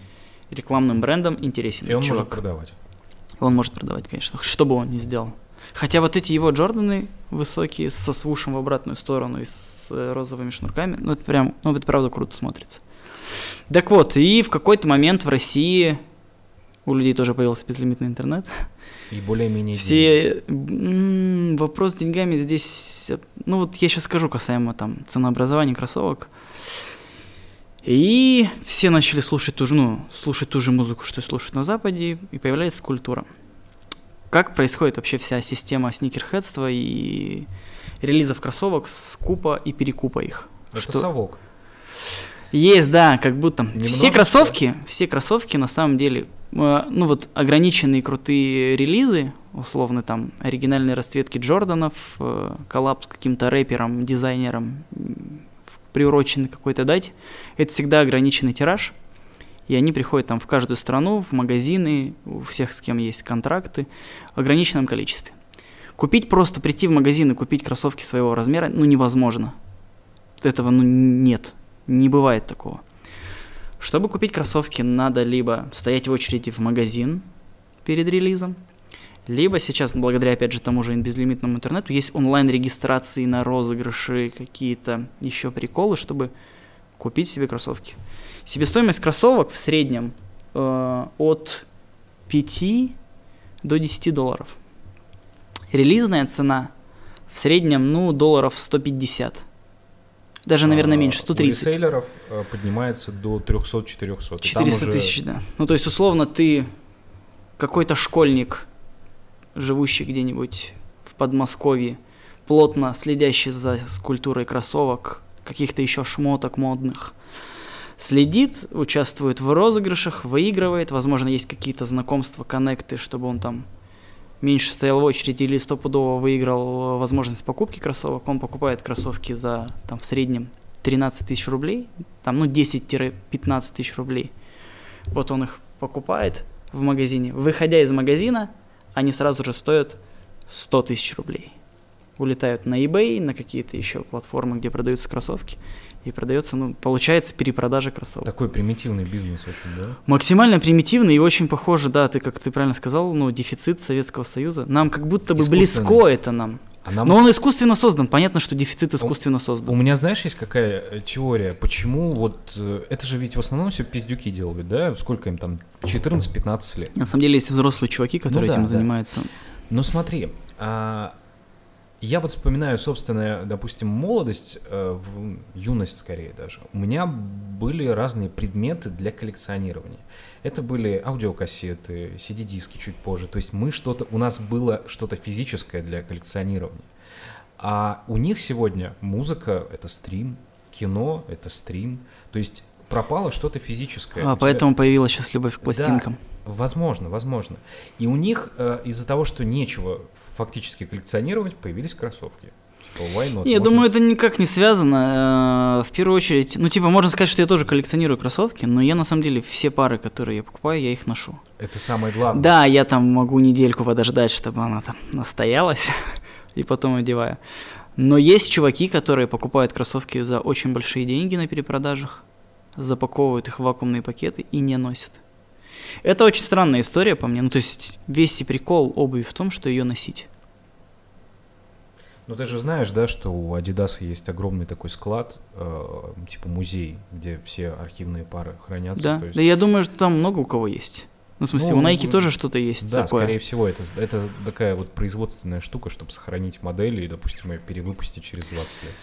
рекламным брендом интересен. И он чувак. может продавать. Он может продавать, конечно, что бы он ни сделал. Хотя вот эти его Джорданы высокие, со свушем в обратную сторону и с э, розовыми шнурками, ну это прям, ну это правда круто смотрится. Так вот, и в какой-то момент в России у людей тоже появился безлимитный интернет. И более-менее... Все м, вопрос с деньгами здесь, ну вот я сейчас скажу касаемо там ценообразования кроссовок. И все начали слушать ту же, ну, слушать ту же музыку, что и слушают на Западе, и появляется культура. Как происходит вообще вся система сникерхедства и релизов кроссовок, скупа и перекупа их? Это Что- совок. есть, да, как будто. Немножечко. Все кроссовки, все кроссовки на самом деле, э, ну вот ограниченные крутые релизы, условно там оригинальные расцветки Джорданов, э, коллаб с каким-то рэпером, дизайнером, приуроченный какой-то дате, это всегда ограниченный тираж, и они приходят там в каждую страну, в магазины, у всех, с кем есть контракты, в ограниченном количестве. Купить просто, прийти в магазин и купить кроссовки своего размера, ну, невозможно. Этого, ну, нет. Не бывает такого. Чтобы купить кроссовки, надо либо стоять в очереди в магазин перед релизом, либо сейчас, благодаря, опять же, тому же безлимитному интернету, есть онлайн-регистрации на розыгрыши, какие-то еще приколы, чтобы купить себе кроссовки. Себестоимость кроссовок в среднем э, от 5 до 10 долларов. Релизная цена в среднем, ну, долларов 150. Даже, наверное, А, меньше, У 130. ресейлеров э, поднимается до 300-400. И там 400 уже- тысяч, да. Ну, то есть, условно, ты какой-то школьник, живущий где-нибудь в Подмосковье, плотно следящий за скульптурой кроссовок, каких-то еще шмоток модных, следит, участвует в розыгрышах, выигрывает, возможно, есть какие-то знакомства, коннекты, чтобы он там меньше стоял в очереди или стопудово выиграл возможность покупки кроссовок, он покупает кроссовки за там в среднем 13 тысяч рублей, там, ну, 10-15 тысяч рублей. Вот он их покупает в магазине. Выходя из магазина, они сразу же стоят 100 тысяч рублей. Улетают на eBay, на какие-то еще платформы, где продаются кроссовки, и продается, ну, получается перепродажа кроссовок. Такой примитивный бизнес очень, да? Максимально примитивный и очень похоже, да, ты, как ты правильно сказал, ну, дефицит Советского Союза. Нам как будто бы близко это нам. А нам... Но он искусственно создан. Понятно, что дефицит искусственно создан. У меня, знаешь, есть какая э, теория, почему вот... Э, это же ведь в основном все пиздюки делают, да? Сколько им там? 14-15 лет. На самом деле есть взрослые чуваки, которые ну, да, этим да. занимаются. Но смотри, а, я вот вспоминаю собственную, допустим, молодость, э, юность скорее даже. У меня были разные предметы для коллекционирования. Это были аудиокассеты, CD-диски чуть позже. То есть мы что-то, у нас было что-то физическое для коллекционирования. А у них сегодня музыка — это стрим, кино — это стрим. То есть пропало что-то физическое. А, поэтому появилась сейчас любовь к пластинкам. Да, Возможно, возможно. И у них э, из-за того, что нечего фактически коллекционировать, появились кроссовки. Типа, why not? Я Можно... думаю, это никак не связано. Э, в первую очередь, ну, типа, можно сказать, что я тоже коллекционирую кроссовки, но я на самом деле все пары, которые я покупаю, я их ношу. Это самое главное. Да, я там могу недельку подождать, чтобы она там настоялась, <laughs> и потом одеваю. Но есть чуваки, которые покупают кроссовки за очень большие деньги на перепродажах, запаковывают их в вакуумные пакеты и не носят. Это очень странная история по мне. Ну, то есть весь и прикол обуви в том, что ее носить. Ну, ты же знаешь, да, что у Adidas есть огромный такой склад, э, типа музей, где все архивные пары хранятся. Да, есть... да я думаю, что там много у кого есть. Ну, в смысле, ну, у Nike тоже что-то есть Да, такое. скорее всего, это, это такая вот производственная штука, чтобы сохранить модели и, допустим, ее перевыпустить через 20 лет.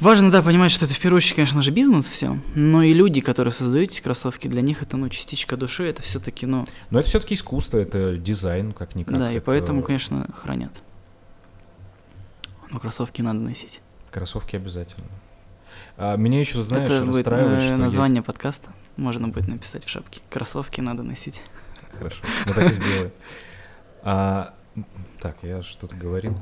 Важно, да, понимать, что это в первую очередь, конечно же, бизнес все, но и люди, которые создают эти кроссовки, для них это, ну, частичка души, это все-таки, ну... Но это все-таки искусство, это дизайн, как-никак. Да, и это... поэтому, конечно, хранят. Но кроссовки надо носить. Кроссовки обязательно. А меня еще, знаешь, это будет расстраивает, что название есть... подкаста. Можно будет написать в шапке. Кроссовки надо носить. Хорошо, мы так и сделаем. А, так, я что-то говорил.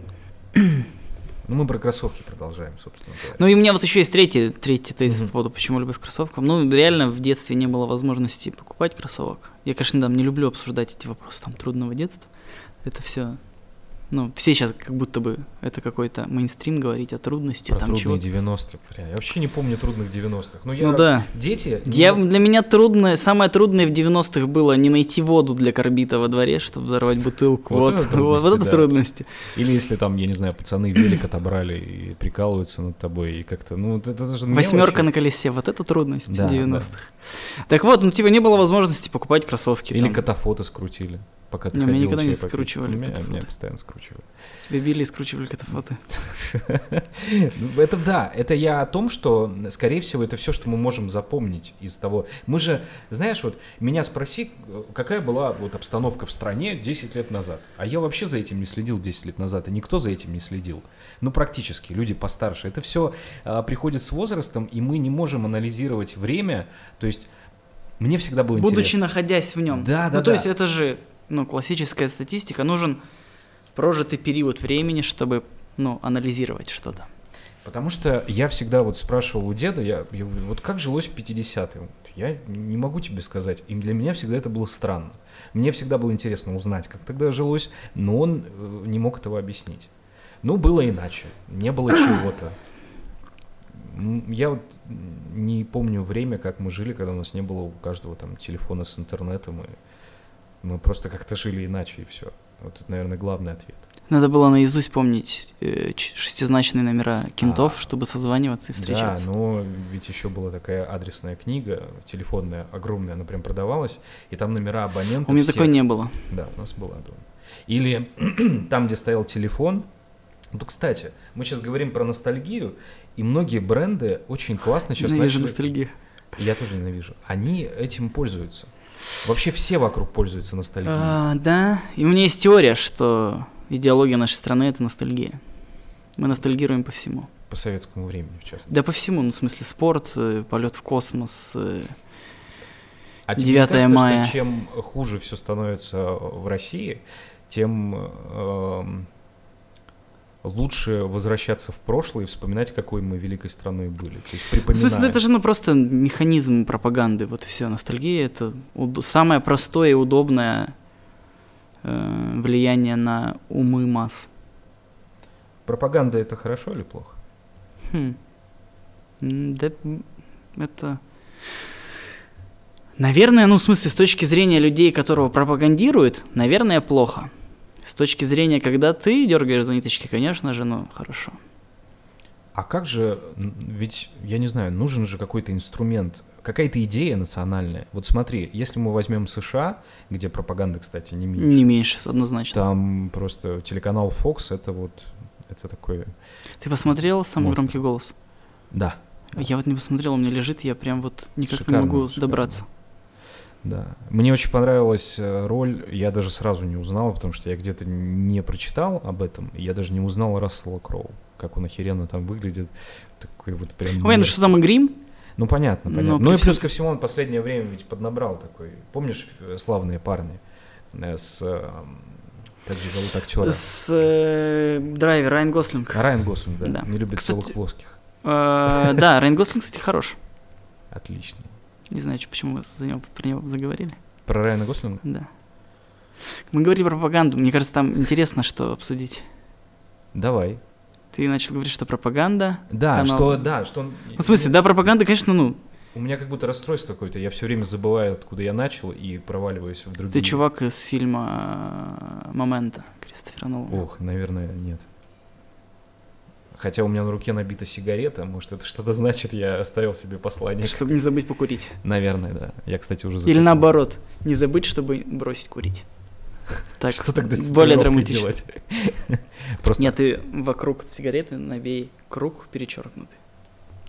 <clears throat> Ну, мы про кроссовки продолжаем, собственно говоря. Ну, и у меня вот еще есть третий, третий тезис mm-hmm. по поводу, почему любовь к кроссовкам. Ну, реально в детстве не было возможности покупать кроссовок. Я, конечно, да, не люблю обсуждать эти вопросы там трудного детства. Это все ну, все сейчас как будто бы это какой-то мейнстрим говорить о трудности. Про там трудные чего 90-х, бля. Я вообще не помню трудных 90-х. Ну, я, ну да. Дети... Я, для меня трудное, самое трудное в 90-х было не найти воду для карбита во дворе, чтобы взорвать бутылку. Вот, вот, это, вот, вот это трудности. Или если там, я не знаю, пацаны велик отобрали и прикалываются над тобой, и как-то, ну, это, это же Восьмерка на колесе, вот это трудность да, 90-х. Да. Так вот, ну, типа, не было возможности покупать кроссовки. Или там. катафоты скрутили пока ты не, ходил, меня никогда не скручивали меня, меня постоянно скручивали. Тебе били и скручивали катафоты. Ну, это да, это я о том, что, скорее всего, это все, что мы можем запомнить из того. Мы же, знаешь, вот меня спроси, какая была вот обстановка в стране 10 лет назад. А я вообще за этим не следил 10 лет назад, и никто за этим не следил. Ну, практически, люди постарше. Это все а, приходит с возрастом, и мы не можем анализировать время, то есть мне всегда было Будучи интересно. Будучи находясь в нем. Да, да, ну, то есть это же ну, классическая статистика, нужен прожитый период времени, чтобы, ну, анализировать что-то. Потому что я всегда вот спрашивал у деда, я, я вот как жилось в 50-е? Я не могу тебе сказать. И для меня всегда это было странно. Мне всегда было интересно узнать, как тогда жилось, но он э, не мог этого объяснить. Ну, было иначе. Не было чего-то. Я вот не помню время, как мы жили, когда у нас не было у каждого там телефона с интернетом и мы просто как-то жили иначе, и все. Вот это, наверное, главный ответ. Надо было наизусть помнить э, шестизначные номера кентов, а, чтобы созваниваться и встречаться. Да, но ведь еще была такая адресная книга, телефонная, огромная, она прям продавалась, и там номера абонентов. У меня всех. такой не было. Да, у нас была дома. Или <clears throat> там, где стоял телефон. Ну, кстати, мы сейчас говорим про ностальгию, и многие бренды очень классно сейчас Ненавижу начали... ностальгию. Я тоже ненавижу. Они этим пользуются. Вообще все вокруг пользуются ностальгией. А, да, и у меня есть теория, что идеология нашей страны это ностальгия. Мы ностальгируем по всему. По советскому времени, в частности. Да, по всему, ну, в смысле, спорт, э, полет в космос, э, а 9 тебе кажется, мая. Что чем хуже все становится в России, тем э, лучше возвращаться в прошлое и вспоминать, какой мы великой страной были. То есть припоминая... В смысле, это же ну, просто механизм пропаганды, вот и все. Ностальгия — это уд- самое простое и удобное э, влияние на умы масс. Пропаганда это хорошо или плохо? Хм. Да, это... Наверное, ну, в смысле, с точки зрения людей, которого пропагандируют, наверное, плохо. С точки зрения, когда ты дергаешь за ниточки, конечно же, ну, хорошо. А как же, ведь, я не знаю, нужен же какой-то инструмент, какая-то идея национальная. Вот смотри, если мы возьмем США, где пропаганда, кстати, не меньше, Не меньше, однозначно. там просто телеканал Fox, это вот, это такой, Ты посмотрел «Самый Монстр. громкий голос»? да, Да. Я вот не посмотрел, у меня лежит, я прям вот никак Шикарно, не могу шикарно. добраться. Да. Мне очень понравилась э, роль, я даже сразу не узнал, потому что я где-то не прочитал об этом, и я даже не узнал Рассела Кроу, как он охеренно там выглядит, такой вот прям... Понятно, что там и грим, Ну, понятно, Но понятно. при Ну и плюс ко всему он в последнее время ведь поднабрал такой. Помнишь э, «Славные парни» э, с... Как же зовут актера? с э, драйвер Райан Гослинг. Райан Гослинг, да. Да. Не любит Кстати- целых плоских. Э, Да, Райан Гослинг, кстати, хорош. Отлично. Не знаю, чё- почему мы за него, про него заговорили. Про Райана Гослинга? Да. Мы говорили про пропаганду. Мне кажется, там интересно, что обсудить. Давай. Ты начал говорить, что пропаганда. Да, Канал. что, да, что... он- Ну, в смысле, да, пропаганда, конечно, ну, У меня как будто расстройство какое-то. Я все время забываю, откуда я начал, и проваливаюсь в другие. ты чувак из фильма «Момента» Кристофера Нолана. Ох, наверное, нет. Хотя у меня на руке набита сигарета, может, это что-то значит, я оставил себе послание. Чтобы не забыть покурить. Наверное, да. Я, кстати, уже Или закурил. наоборот, не забыть, чтобы бросить курить. Так, Что тогда с более драматично. делать? <laughs> Просто... Нет, ты вокруг сигареты набей круг перечеркнутый,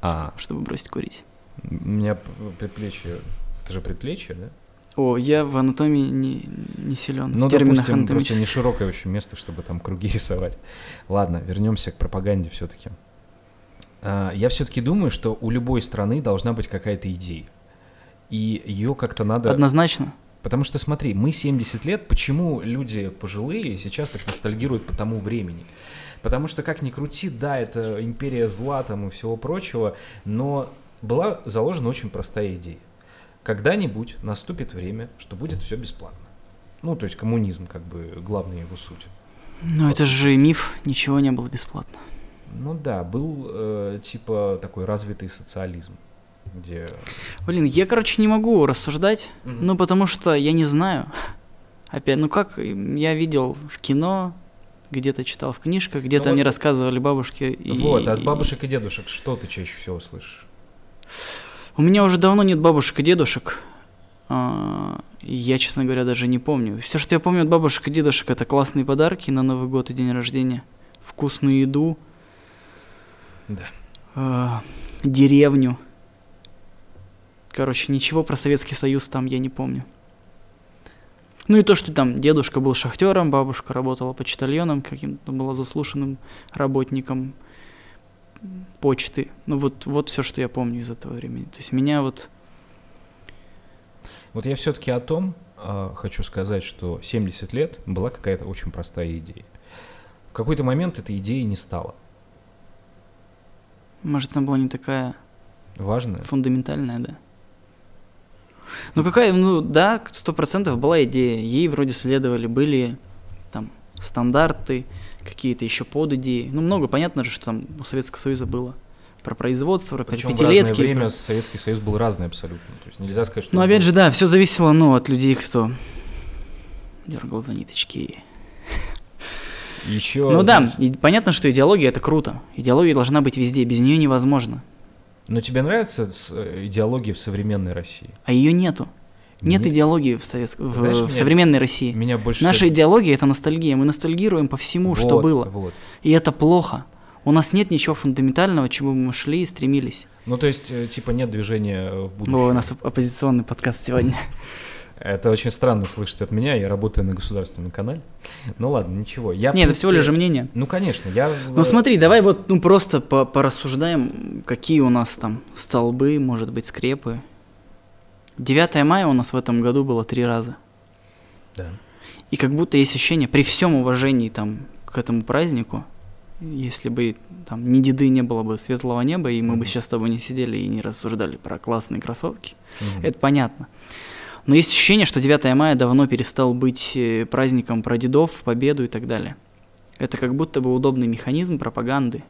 А, чтобы бросить курить. у меня предплечье... Это же предплечье, да? О, я в анатомии не, не силен. Ну, в терминах допустим, просто анатомических. не широкое очень место, чтобы там круги <laughs> рисовать. Ладно, вернемся к пропаганде все-таки. Я все-таки думаю, что у любой страны должна быть какая-то идея. И ее как-то надо... Однозначно. Потому что, смотри, мы 70 лет, почему люди пожилые сейчас так ностальгируют по тому времени? Потому что, как ни крути, да, это империя зла там и всего прочего, но была заложена очень простая идея. Когда-нибудь наступит время, что будет все бесплатно. Ну, то есть коммунизм, как бы, главная его суть. Но это же миф, ничего не было бесплатно. Ну да, был э, типа такой развитый социализм, где... Блин, я, короче, не могу рассуждать, Мгм. ну, потому что я не знаю. Опять, ну как, я видел в кино, где-то читал в книжках, где-то Ну вот- мне рассказывали бабушки. и- Вот, от бабушек и дедушек что ты чаще всего слышишь? У меня уже давно нет бабушек и дедушек. А, Я, честно говоря, даже не помню. Все, что я помню от бабушек и дедушек, это классные подарки на Новый год и день рождения, вкусную еду, Да. а, деревню. Короче, ничего про Советский Союз там я не помню. Ну и то, что там дедушка был шахтером, бабушка работала почтальоном, каким-то была заслушанным работником почты. Ну вот, вот все, что я помню из этого времени. То есть меня вот... Вот я все-таки о том а, хочу сказать, что 70 лет была какая-то очень простая идея. В какой-то момент этой идеи не стало. Может, она была не такая Важно. фундаментальная, да? Ну какая, ну да, сто процентов была идея. Ей вроде следовали, были стандарты, какие-то еще подидеи. Ну много, понятно же, что там у Советского Союза было. Про производство, про Причем в разное пятилетки. время про- Советский Союз был разный абсолютно. То есть нельзя сказать, что... Ну опять был- же, да, все зависело, ну, от людей, кто дергал за ниточки. <laughs> Еще, ну да, и понятно, что идеология это круто. Идеология должна быть везде, без нее невозможно. Но тебе нравится э, идеология в современной России? А ее нету. Нет Мне- идеологии в, совет... в, Знаешь, в меня- современной России. Меня больше... Наша идеология это ностальгия. Мы ностальгируем по всему, что Вот, было. Вот. И это плохо. У нас нет ничего фундаментального, чему мы шли и стремились. Ну, то есть, э, типа, нет движения в будущее. О, у нас оп- оппозиционный подкаст сегодня. <laughs> Это очень странно слышать от меня, я работаю на государственном канале. Ну ладно, ничего. Я, в Нет, это всего лишь мнение. Ну, конечно, я... Ну смотри, давай вот ну просто по- порассуждаем, какие у нас там столбы, может быть, скрепы. 9 мая у нас в этом году было три раза. Да. И как будто есть ощущение, при всем уважении там к этому празднику, если бы там ни деды не было бы светлого неба, и мы Мгм. бы сейчас с тобой не сидели и не рассуждали про классные кроссовки, Мгм. это понятно. Но есть ощущение, что 9 мая давно перестал быть э, праздником про дедов, победу и так далее. Это как будто бы удобный механизм пропаганды.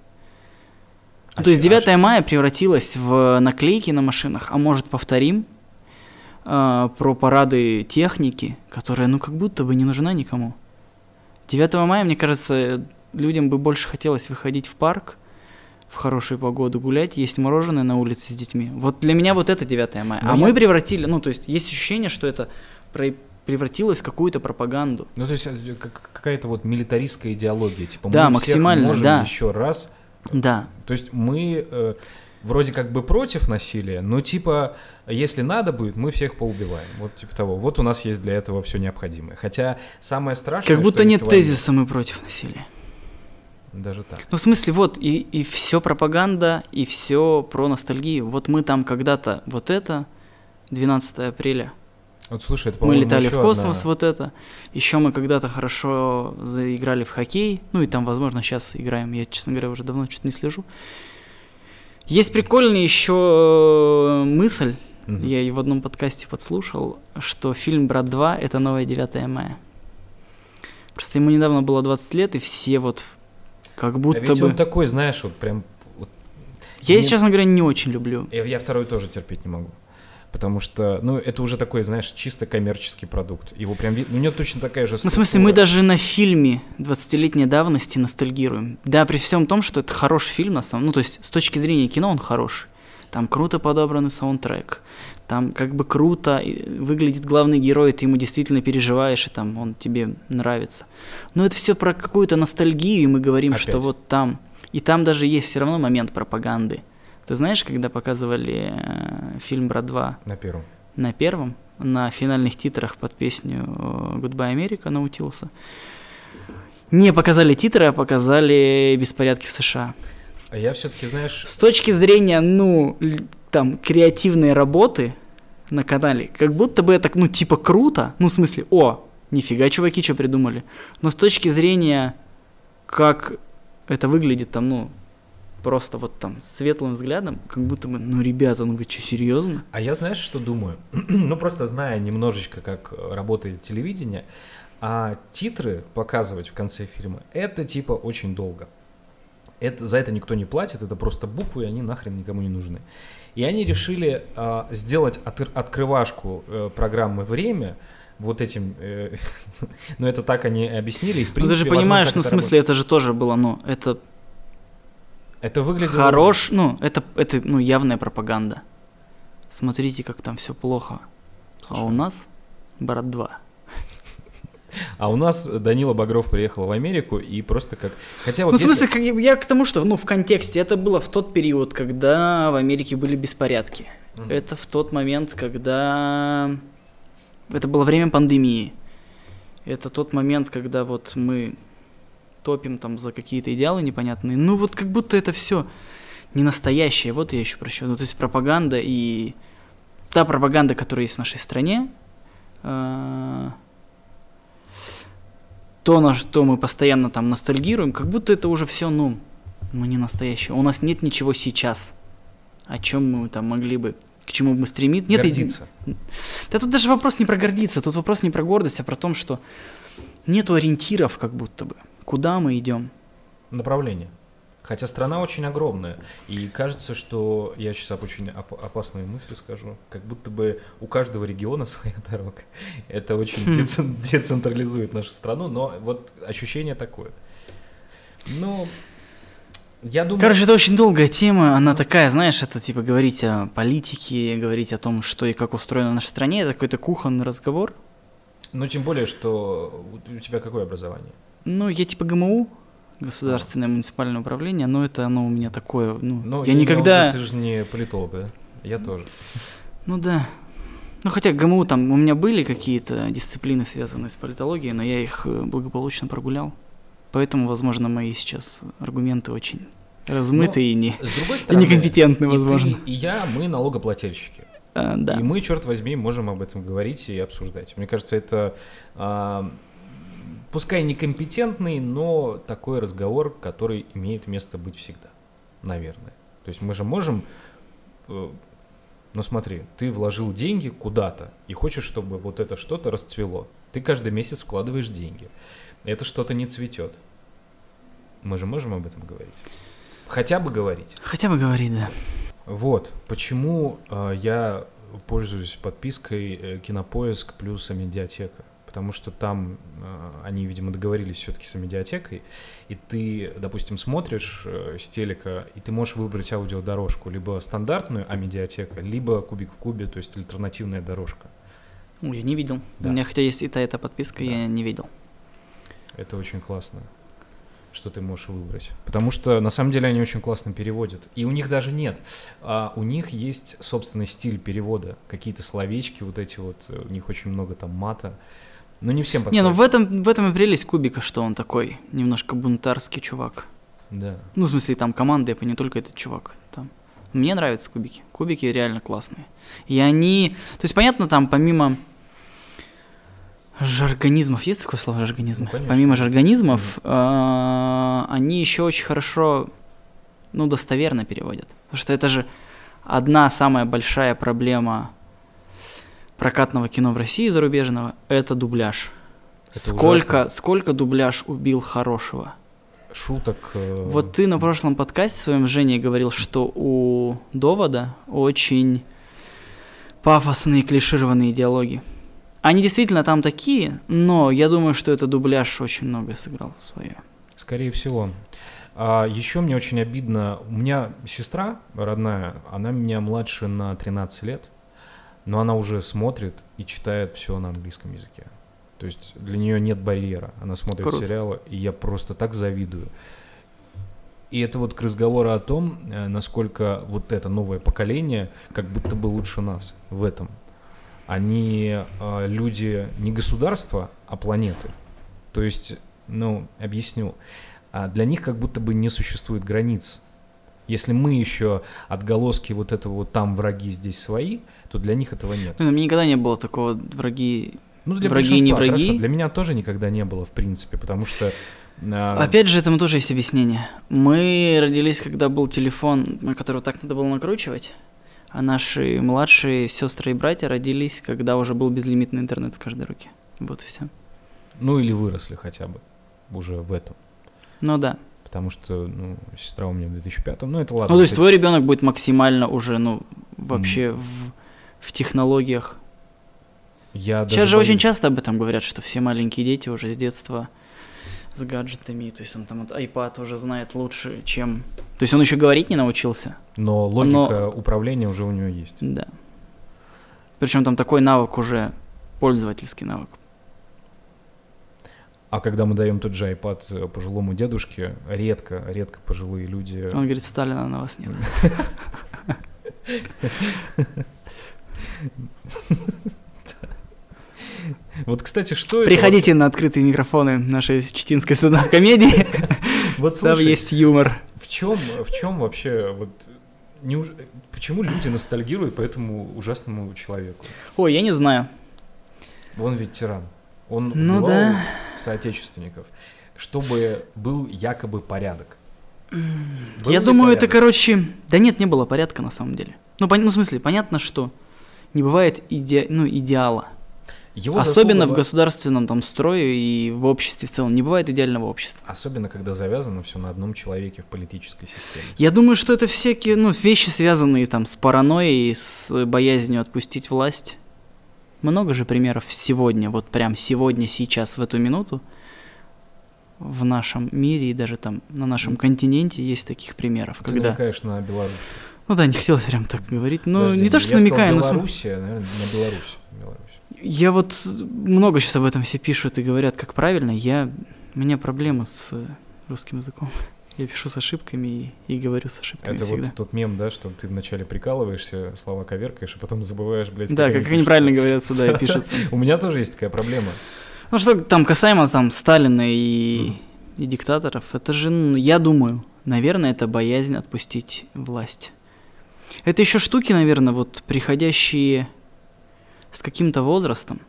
А То есть щ- а 9 мая превратилось в наклейки на машинах, а может повторим э, про парады техники, которая ну как будто бы не нужна никому. 9 мая, мне кажется, людям бы больше хотелось выходить в парк в хорошую погоду, гулять, есть мороженое на улице с детьми. Вот для меня вот это 9 мая. Но а я- мы превратили, ну то есть есть ощущение, что это превратилось в какую-то пропаганду. Ну, то есть э, как- какая-то вот милитаристская идеология. Типа, Да, мы всех максимально, можем да. еще раз. Да, То есть мы э, вроде как бы против насилия, но типа, если надо будет, мы всех поубиваем. Вот типа того. Вот у нас есть для этого все необходимое. Хотя самое страшное... как будто нет тезиса «мы против насилия». Даже так. Ну, в смысле, вот, и, и все пропаганда, и все про ностальгию. Вот мы там когда-то вот это, 12 апреля, Вот слушай, это, мы летали в космос, одна- вот это. Еще мы когда-то хорошо заиграли в хоккей, ну и там, возможно, сейчас играем. Я, честно говоря, уже давно что-то не слежу. Есть прикольная еще мысль, Мгм. я ее в одном подкасте подслушал, что фильм «Брат 2» — это новое 9 мая. Просто ему недавно было 20 лет, и все вот как А будто ведь бы... он такой, знаешь, вот прям... вот Я, если не- честно говоря, не очень люблю. Я, я второй тоже терпеть не могу. Потому что, ну, это уже такой, знаешь, чисто коммерческий продукт. Его прям видно. У него точно такая же Ну, в смысле, мы структура. даже на фильме 20-летней давности ностальгируем. Да, при всем том, что это хороший фильм, на самом Ну, то есть, с точки зрения кино он хороший. Там круто подобранный саундтрек. Там как бы круто выглядит главный герой, ты ему действительно переживаешь, и там он тебе нравится. Но это все про какую-то ностальгию, и мы говорим, что Опять. вот там. И там даже есть все равно момент пропаганды. Ты знаешь, когда показывали э, фильм «Брат 2», На первом. на первом, на финальных титрах под песню э, Goodbye America наутился. Не показали титры, а показали беспорядки в США. А я все-таки, знаешь, С точки зрения, ну, там, креативной работы на канале, как будто бы это, ну, типа круто, ну, в смысле, о, нифига, чуваки, что придумали. Но с точки зрения, как это выглядит там, ну, просто вот там светлым взглядом, как будто бы, ну, ребята, ну вы что, серьезно? А я знаешь, что думаю? <clears throat> ну, просто зная немножечко, как э, работает телевидение, а титры показывать в конце фильма, это типа очень долго. Это, за это никто не платит, это просто буквы, и они нахрен никому не нужны. И они решили а, сделать от- открывашку э, программы «Время», вот этим, э, <laughs> ну это так они объяснили, и в Ну, принципе, ты же возможно, понимаешь, так ну, в смысле, это же тоже было, ну, это работает. Это выглядит хорош, ну, это, это, ну, явная пропаганда. Смотрите, как там все плохо. А у нас брат 2. А у нас Данила Багров приехал в Америку и просто как... Хотя вот ну, в если- смысле, как я- к тому, что, ну, в контексте, это было в тот период, когда в Америке были беспорядки. Мгм. Это в тот момент, когда... Это было время пандемии. Это тот момент, когда вот мы топим там за какие-то идеалы непонятные. Ну, вот как будто это все не настоящее. Вот я еще прощу. Ну, то есть пропаганда и та пропаганда, которая есть в нашей стране, а, то, на что мы постоянно там ностальгируем, как будто это уже все, ну, ну, не настоящее. У нас нет ничего сейчас, о чем мы там могли бы, к чему бы стремить. Нет, иди- гордиться. да тут даже вопрос не про гордиться, тут вопрос не про гордость, а про то, что нету ориентиров как будто бы. Куда мы идем? направление. Хотя страна очень огромная, и кажется, что я сейчас очень оп- опасную мысль скажу, как будто бы у каждого региона <laughs> своя дорога. Это очень Хм. децен- децентрализует нашу страну, но вот ощущение такое. Ну, я думаю... Короче, это очень долгая тема, она такая, знаешь, это типа говорить о политике, говорить о том, что и как устроено в нашей стране, это какой-то кухонный разговор. Ну, тем более, что у тебя какое образование? Ну, я типа ГМУ, государственное муниципальное управление, но это оно у меня такое, ну, Ну, я никогда... уже- ты же не политолог, да? Я тоже. Ну да. Ну хотя ГМУ там у меня были какие-то дисциплины, связанные с политологией, но я их э, благополучно прогулял. Поэтому, возможно, мои сейчас аргументы очень размытые и не, С другой и стороны... некомпетентны, и возможно. ты, и я, мы налогоплательщики. А, да. И мы, черт возьми, можем об этом говорить и обсуждать. Мне кажется, это а, пускай некомпетентный, но такой разговор, который имеет место быть всегда, наверное. То есть мы же можем, э, ну смотри, ты вложил деньги куда-то и хочешь, чтобы вот это что-то расцвело. Ты каждый месяц вкладываешь деньги. Это что-то не цветет. Мы же можем об этом говорить? Хотя бы говорить. Хотя бы говорить, да. Вот, почему э, я пользуюсь подпиской э, Кинопоиск плюс Амедиатека. Потому что там э, они, видимо, договорились все-таки с медиатекой, и ты, допустим, смотришь э, с телека, и ты можешь выбрать аудиодорожку, либо стандартную Амедиатека, либо кубик в кубе, то есть альтернативная дорожка. Ой, я не видел. Да. У меня хотя есть и та, эта подписка, да. я не видел. Это очень классно что ты можешь выбрать. Потому что на самом деле они очень классно переводят. И у них даже нет. А у них есть собственный стиль перевода. Какие-то словечки, вот эти вот, э, у них очень много там мата. Но не всем подходит. Не, ну в этом, в этом и прелесть Кубика, что он такой немножко бунтарский чувак. Да. Ну, в смысле, там команда, я не только этот чувак. Там. Мне нравятся кубики. Кубики реально классные. И они... То есть, понятно, там помимо жаргонизмов, есть такое слово жаргонизм? Ну, помимо жаргонизмов, э, они еще очень хорошо, ну, достоверно переводят. Потому что это же одна самая большая проблема прокатного кино в России зарубежного – это дубляж. Это сколько, сколько дубляж убил хорошего? Шуток. Э... Вот ты на прошлом подкасте своем с Женей говорил, что у довода очень пафосные клишированные диалоги. Они действительно там такие, но я думаю, что это дубляж очень много сыграл свое. Скорее всего. А еще мне очень обидно. У меня сестра родная, она меня младше на 13 лет но она уже смотрит и читает все на английском языке. То есть для нее нет барьера. Она смотрит Круто. сериалы, и я просто так завидую. И это вот к разговору о том, э, насколько вот это новое поколение как будто бы лучше нас в этом. Они э, люди не государства, а планеты. То есть, ну, объясню. А для них как будто бы не существует границ. Если мы еще отголоски вот этого вот там враги, здесь свои, то для них этого нет. Ну, мне никогда не было такого враги, ну, для враги не враги. Хорошо, для меня тоже никогда не было, в принципе, потому что... А... Опять же, этому тоже есть объяснение. Мы родились, когда был телефон, на который так надо было накручивать, а наши младшие сестры и братья родились, когда уже был безлимитный интернет в каждой руке. Вот и все. Ну или выросли хотя бы уже в этом. Ну да. Потому что, ну, сестра у меня в 2005 ну это ладно. Ну то есть твой ребенок будет максимально уже, ну, вообще mm. в в технологиях. Я Сейчас же боюсь. очень часто об этом говорят, что все маленькие дети уже с детства с гаджетами, то есть он там вот iPad уже знает лучше, чем... То есть он еще говорить не научился. Но логика но... управления уже у него есть. Да. Причем там такой навык уже, пользовательский навык. А когда мы даем тот же iPad э, пожилому дедушке, редко, редко пожилые люди... Он говорит, Сталина на вас нет. <laughs> <laughs> Вот, кстати, что Приходите на открытые микрофоны нашей читинской стендап-комедии. Вот Там есть юмор. В чем, в чем вообще вот неуж... почему люди ностальгируют по этому ужасному человеку? Ой, я не знаю. Он ведь тиран. Он ну, убивал да. соотечественников, чтобы был якобы порядок. Был я думаю, порядок? это, короче... Да нет, не было порядка на самом деле. Ну, пон... ну в смысле, понятно, что не бывает иде... ну, идеала. Его Особенно заслуга... в государственном там строе и в обществе в целом. Не бывает идеального общества. Особенно, когда завязано все на одном человеке в политической системе. Я думаю, что это всякие ну, вещи, связанные там с паранойей, с боязнью отпустить власть. Много же примеров сегодня, вот прям сегодня, сейчас, в эту минуту, в нашем мире и даже там на нашем континенте есть таких примеров. Ты когда... намекаешь на Беларусь. Ну да, не хотелось прям так говорить. Но Подожди, не то, что намекаю, но... Белоруссия, наверное, на Беларусь. Беларусь. Я вот много сейчас об этом все пишут и говорят, как правильно. Я... У меня проблема с русским языком. <laughs> Я пишу с ошибками и, и говорю с ошибками Это всегда. вот тот мем, да, что ты вначале прикалываешься, слова коверкаешь, а потом забываешь, блядь, Да, как они правильно говорятся, да, и <laughs> пишутся. У меня тоже есть такая проблема. Ну что там касаемо там Сталина и, и диктаторов, это же, я думаю, наверное, это боязнь отпустить власть. Это еще штуки, наверное, вот приходящие с каким-то возрастом.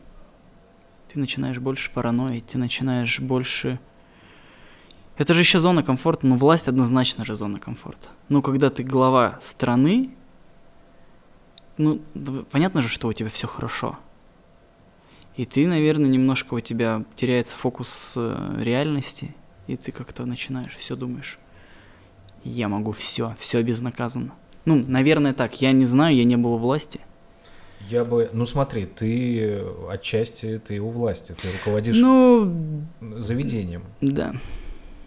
Ты начинаешь больше параноить, ты начинаешь больше... Это же еще зона комфорта, но власть однозначно же зона комфорта. Но когда ты глава страны, ну, понятно же, что у тебя все хорошо. И ты, наверное, немножко у тебя теряется фокус э, реальности, и ты как-то начинаешь все думаешь. Я могу все, все безнаказанно. Ну, наверное, так. Я не знаю, я не был у власти. Я бы, ну смотри, ты отчасти ты у власти, ты руководишь Ну, заведением. да.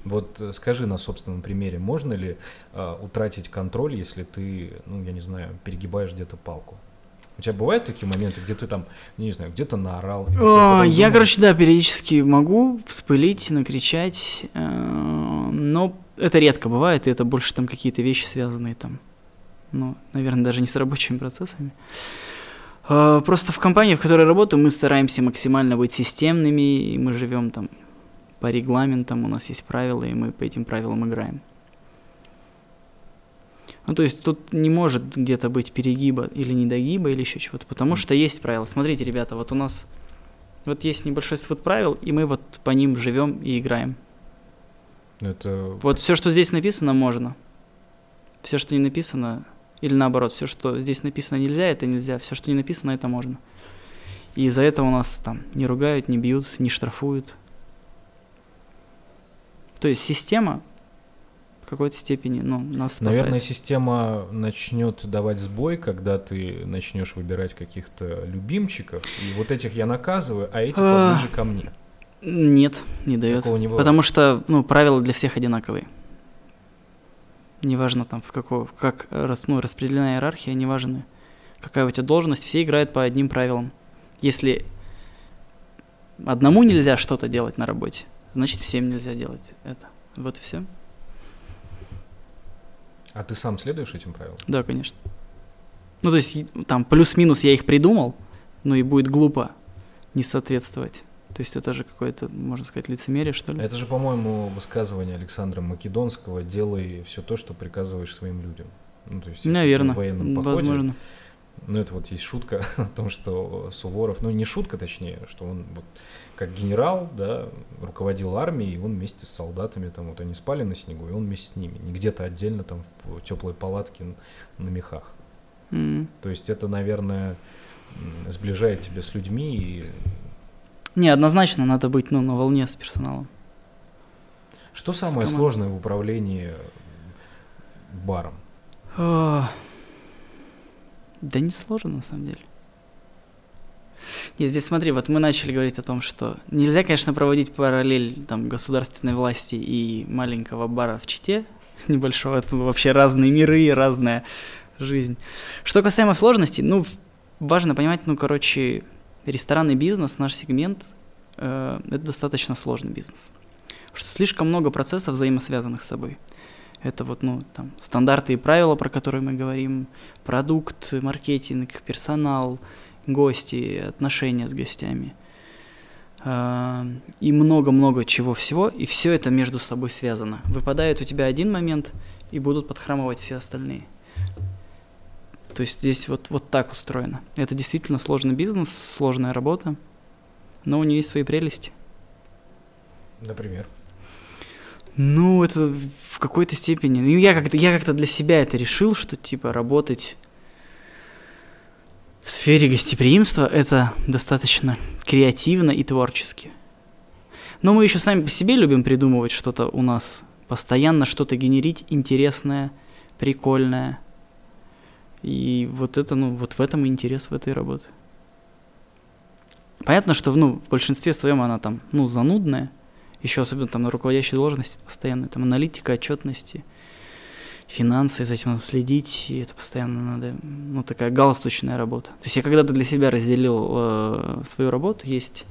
Вот э, скажи на собственном примере, можно ли а, утратить контроль, если ты, ну я не знаю, перегибаешь где-то палку? У тебя бывают такие моменты, где ты там, не знаю, где-то наорал? потом Я, короче, да, периодически могу вспылить, накричать, э, но это редко бывает, и это больше там какие-то вещи, связанные там, ну, наверное, даже не с рабочими процессами. А, Просто в компании, в которой работаю, мы стараемся максимально быть системными, и мы живем там по регламентам, у нас есть правила, и мы по этим правилам играем. Ну, то есть тут не может где-то быть перегиба или недогиба или еще чего-то, потому что есть правила. Смотрите, ребята, вот у нас вот есть небольшой свод правил, и мы вот по ним живем и играем. Это Вот все, что здесь написано, можно. Все, что не написано, или наоборот, все, что здесь написано нельзя, это нельзя. Все, что не написано, это можно. И из-за этого нас там не ругают, не бьют, не штрафуют. То есть система в какой-то степени, ну, нас спасает. Наверное, система начнет давать сбой, когда ты начнешь выбирать каких-то любимчиков, и вот этих я наказываю, а эти А. поближе ко мне. Нет, не дает. Не бывает. Потому что, ну, правила для всех одинаковые. Неважно там, в какого, как рас- ну, распределена иерархия, неважно, какая у тебя должность, все играют по одним правилам. Если одному нельзя что-то делать на работе, значит всем нельзя делать это. Вот и все. А ты сам следуешь этим правилам? Да, конечно. Ну, то есть, там плюс-минус я их придумал, но и будет глупо не соответствовать. То есть это же какое-то, можно сказать, лицемерие, что ли? Это же, по-моему, высказывание Александра Македонского «делай все то, что приказываешь своим людям». Ну, то есть, Наверное, в военном походе, возможно. Ну, это вот есть шутка <laughs> о том, что Суворов, ну, не шутка, точнее, что он вот как генерал, да, руководил армией, и он вместе с солдатами, там, вот они спали на снегу, и он вместе с ними, не где-то отдельно там в теплой палатке на мехах. М. То есть это, наверное, сближает тебя с людьми, и Не, однозначно надо быть ну, на волне с персоналом. что самое сложное в управлении баром? А, Да не сложно на самом деле. Нет, здесь смотри, вот мы начали говорить о том, что нельзя, конечно, проводить параллель там, государственной власти и маленького бара в Чите, <laughs> небольшого, это вообще разные миры, разная жизнь. Что касаемо сложностей, ну, важно понимать, ну, короче, ресторанный бизнес, наш сегмент, э, это достаточно сложный бизнес. Потому что слишком много процессов взаимосвязанных с собой. Это вот, ну, там, стандарты и правила, про которые мы говорим, продукт, маркетинг, персонал, гости, отношения с гостями. А, И много-много чего всего, и все это между собой связано. Выпадает у тебя один момент, и будут подхрамывать все остальные. То есть здесь вот, вот так устроено. Это действительно сложный бизнес, сложная работа, но у нее есть свои прелести. Например. Ну, это в какой-то степени. Ну, я как-то, я как-то для себя это решил, что типа работать в сфере гостеприимства это достаточно креативно и творчески. Но мы еще сами по себе любим придумывать что-то у нас, постоянно что-то генерить интересное, прикольное. И вот это, ну, вот в этом и интерес в этой работы. Понятно, что ну, в большинстве своем она там, ну, занудная, еще особенно там на руководящей должности постоянно, там аналитика, отчетности, финансы, за этим надо следить, и это постоянно надо, ну, такая галстучная работа. То есть я когда-то для себя разделил э, свою работу, есть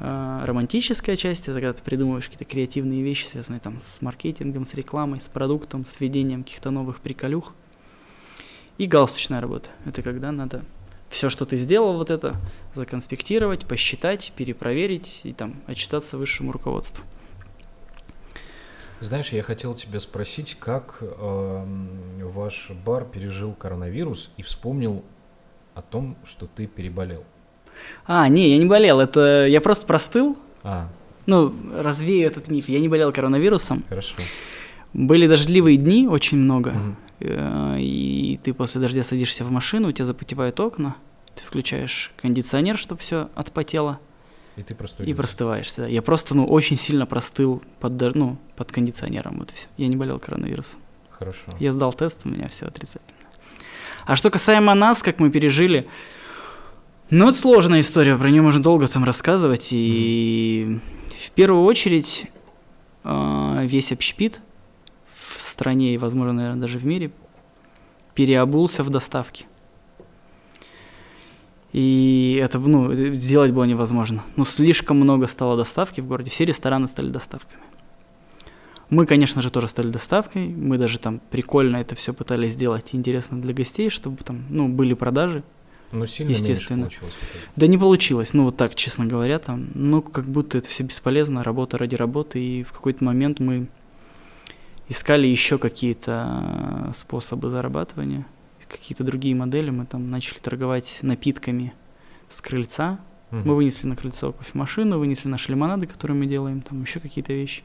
э, романтическая часть, это когда ты придумываешь какие-то креативные вещи, связанные там с маркетингом, с рекламой, с продуктом, с введением каких-то новых приколюх. И галстучная работа. Это когда надо все, что ты сделал, вот это законспектировать, посчитать, перепроверить и там отчитаться высшему руководству. Знаешь, я хотел тебя спросить, как эм, ваш бар пережил коронавирус и вспомнил о том, что ты переболел. А, не, я не болел, это я просто простыл. А, Ну, развею этот миф. Я не болел коронавирусом. хорошо. Были дождливые дни, очень много. Мгм. Э, И ты после дождя садишься в машину, у тебя запотевают окна, ты включаешь кондиционер, чтобы все отпотело, И ты просто... И простываешься, да. Я просто, ну, очень сильно простыл под, ну, под кондиционером, вот все. Я не болел коронавирусом. Хорошо. Я сдал тест, у меня все отрицательно. А что касаемо нас, как мы пережили, ну, это сложная история, про нее можно долго там рассказывать. И в первую очередь э, весь общепит в стране и, возможно, наверное, даже в мире переобулся в доставке. И это, ну, сделать было невозможно. Ну, слишком много стало доставки в городе, все рестораны стали доставками. Мы, конечно же, тоже стали доставкой. Мы даже там прикольно это все пытались сделать интересно для гостей, чтобы там, ну, были продажи. Ну, сильно Естественно. получилось. Да не получилось, ну вот так, честно говоря, там, ну как будто это все бесполезно, работа ради работы, и в какой-то момент мы искали еще какие-то э, способы зарабатывания, какие-то другие модели, мы там начали торговать напитками с крыльца, Мгм. мы вынесли на крыльцо кофемашину, вынесли наши лимонады, которые мы делаем, там еще какие-то вещи.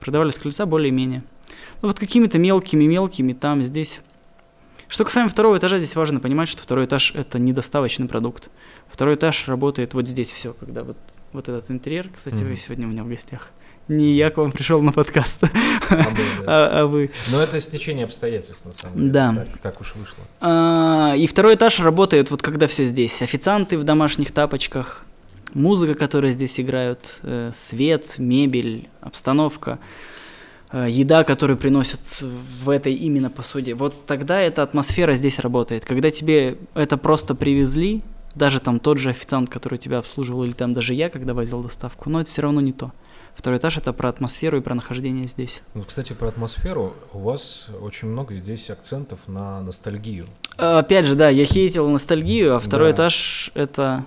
Продавали с крыльца более-менее. Ну вот какими-то мелкими-мелкими там, здесь. Что касаемо второго этажа, здесь важно понимать, что второй этаж это не доставочный продукт. Второй этаж работает вот здесь все, когда вот, вот этот интерьер, кстати, вы Мгм. сегодня у меня в гостях. Не я к вам пришел на подкаст, Обалдеть. <laughs> а, а вы. Но это стечение обстоятельств, на самом деле. Да. Так, так уж вышло. А, И второй этаж работает вот когда все здесь. Официанты в домашних тапочках, музыка, которая здесь играют, э, свет, мебель, обстановка, э, еда, которую приносят в этой именно посуде. Вот тогда эта атмосфера здесь работает. Когда тебе это просто привезли, даже там тот же официант, который тебя обслуживал, или там даже я, когда возил доставку, но это все равно не то. Второй этаж это про атмосферу и про нахождение здесь. Ну, кстати, про атмосферу. У вас очень много здесь акцентов на ностальгию. А, Опять же, да, я хейтил ностальгию, а второй Да. этаж это...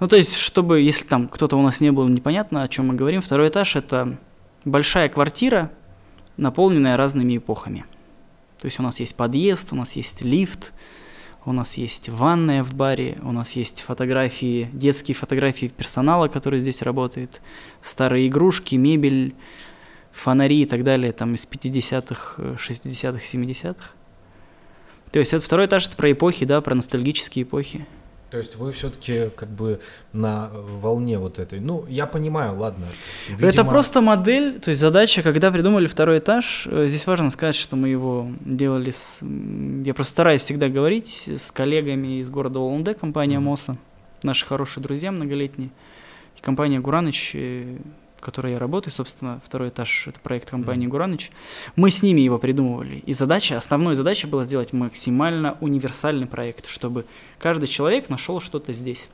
Ну, то есть, чтобы, если там кто-то у нас не был, непонятно, о чем мы говорим, второй этаж это большая квартира, наполненная разными эпохами. То есть у нас есть подъезд, у нас есть лифт, у нас есть ванная в баре, у нас есть фотографии, детские фотографии персонала, который здесь работает, старые игрушки, мебель, фонари и так далее, там из 50-х, э, 60-х, 70-х. То есть это второй этаж, это про эпохи, да, про ностальгические эпохи. То есть вы все-таки как бы на волне вот этой. Ну, я понимаю, ладно. Это видимо- просто модель, то есть задача, когда придумали второй этаж, э, здесь важно сказать, что мы его делали с... Я просто стараюсь всегда говорить с коллегами из города Улан-Удэ, компания. МОСа, наши хорошие друзья многолетние, и компания Гураныч, э, которой я работаю, собственно, второй этаж, это проект компании Мгм. Гураныч, мы с ними его придумывали. И задача, основной задачей была сделать максимально универсальный проект, чтобы каждый человек нашел что-то здесь.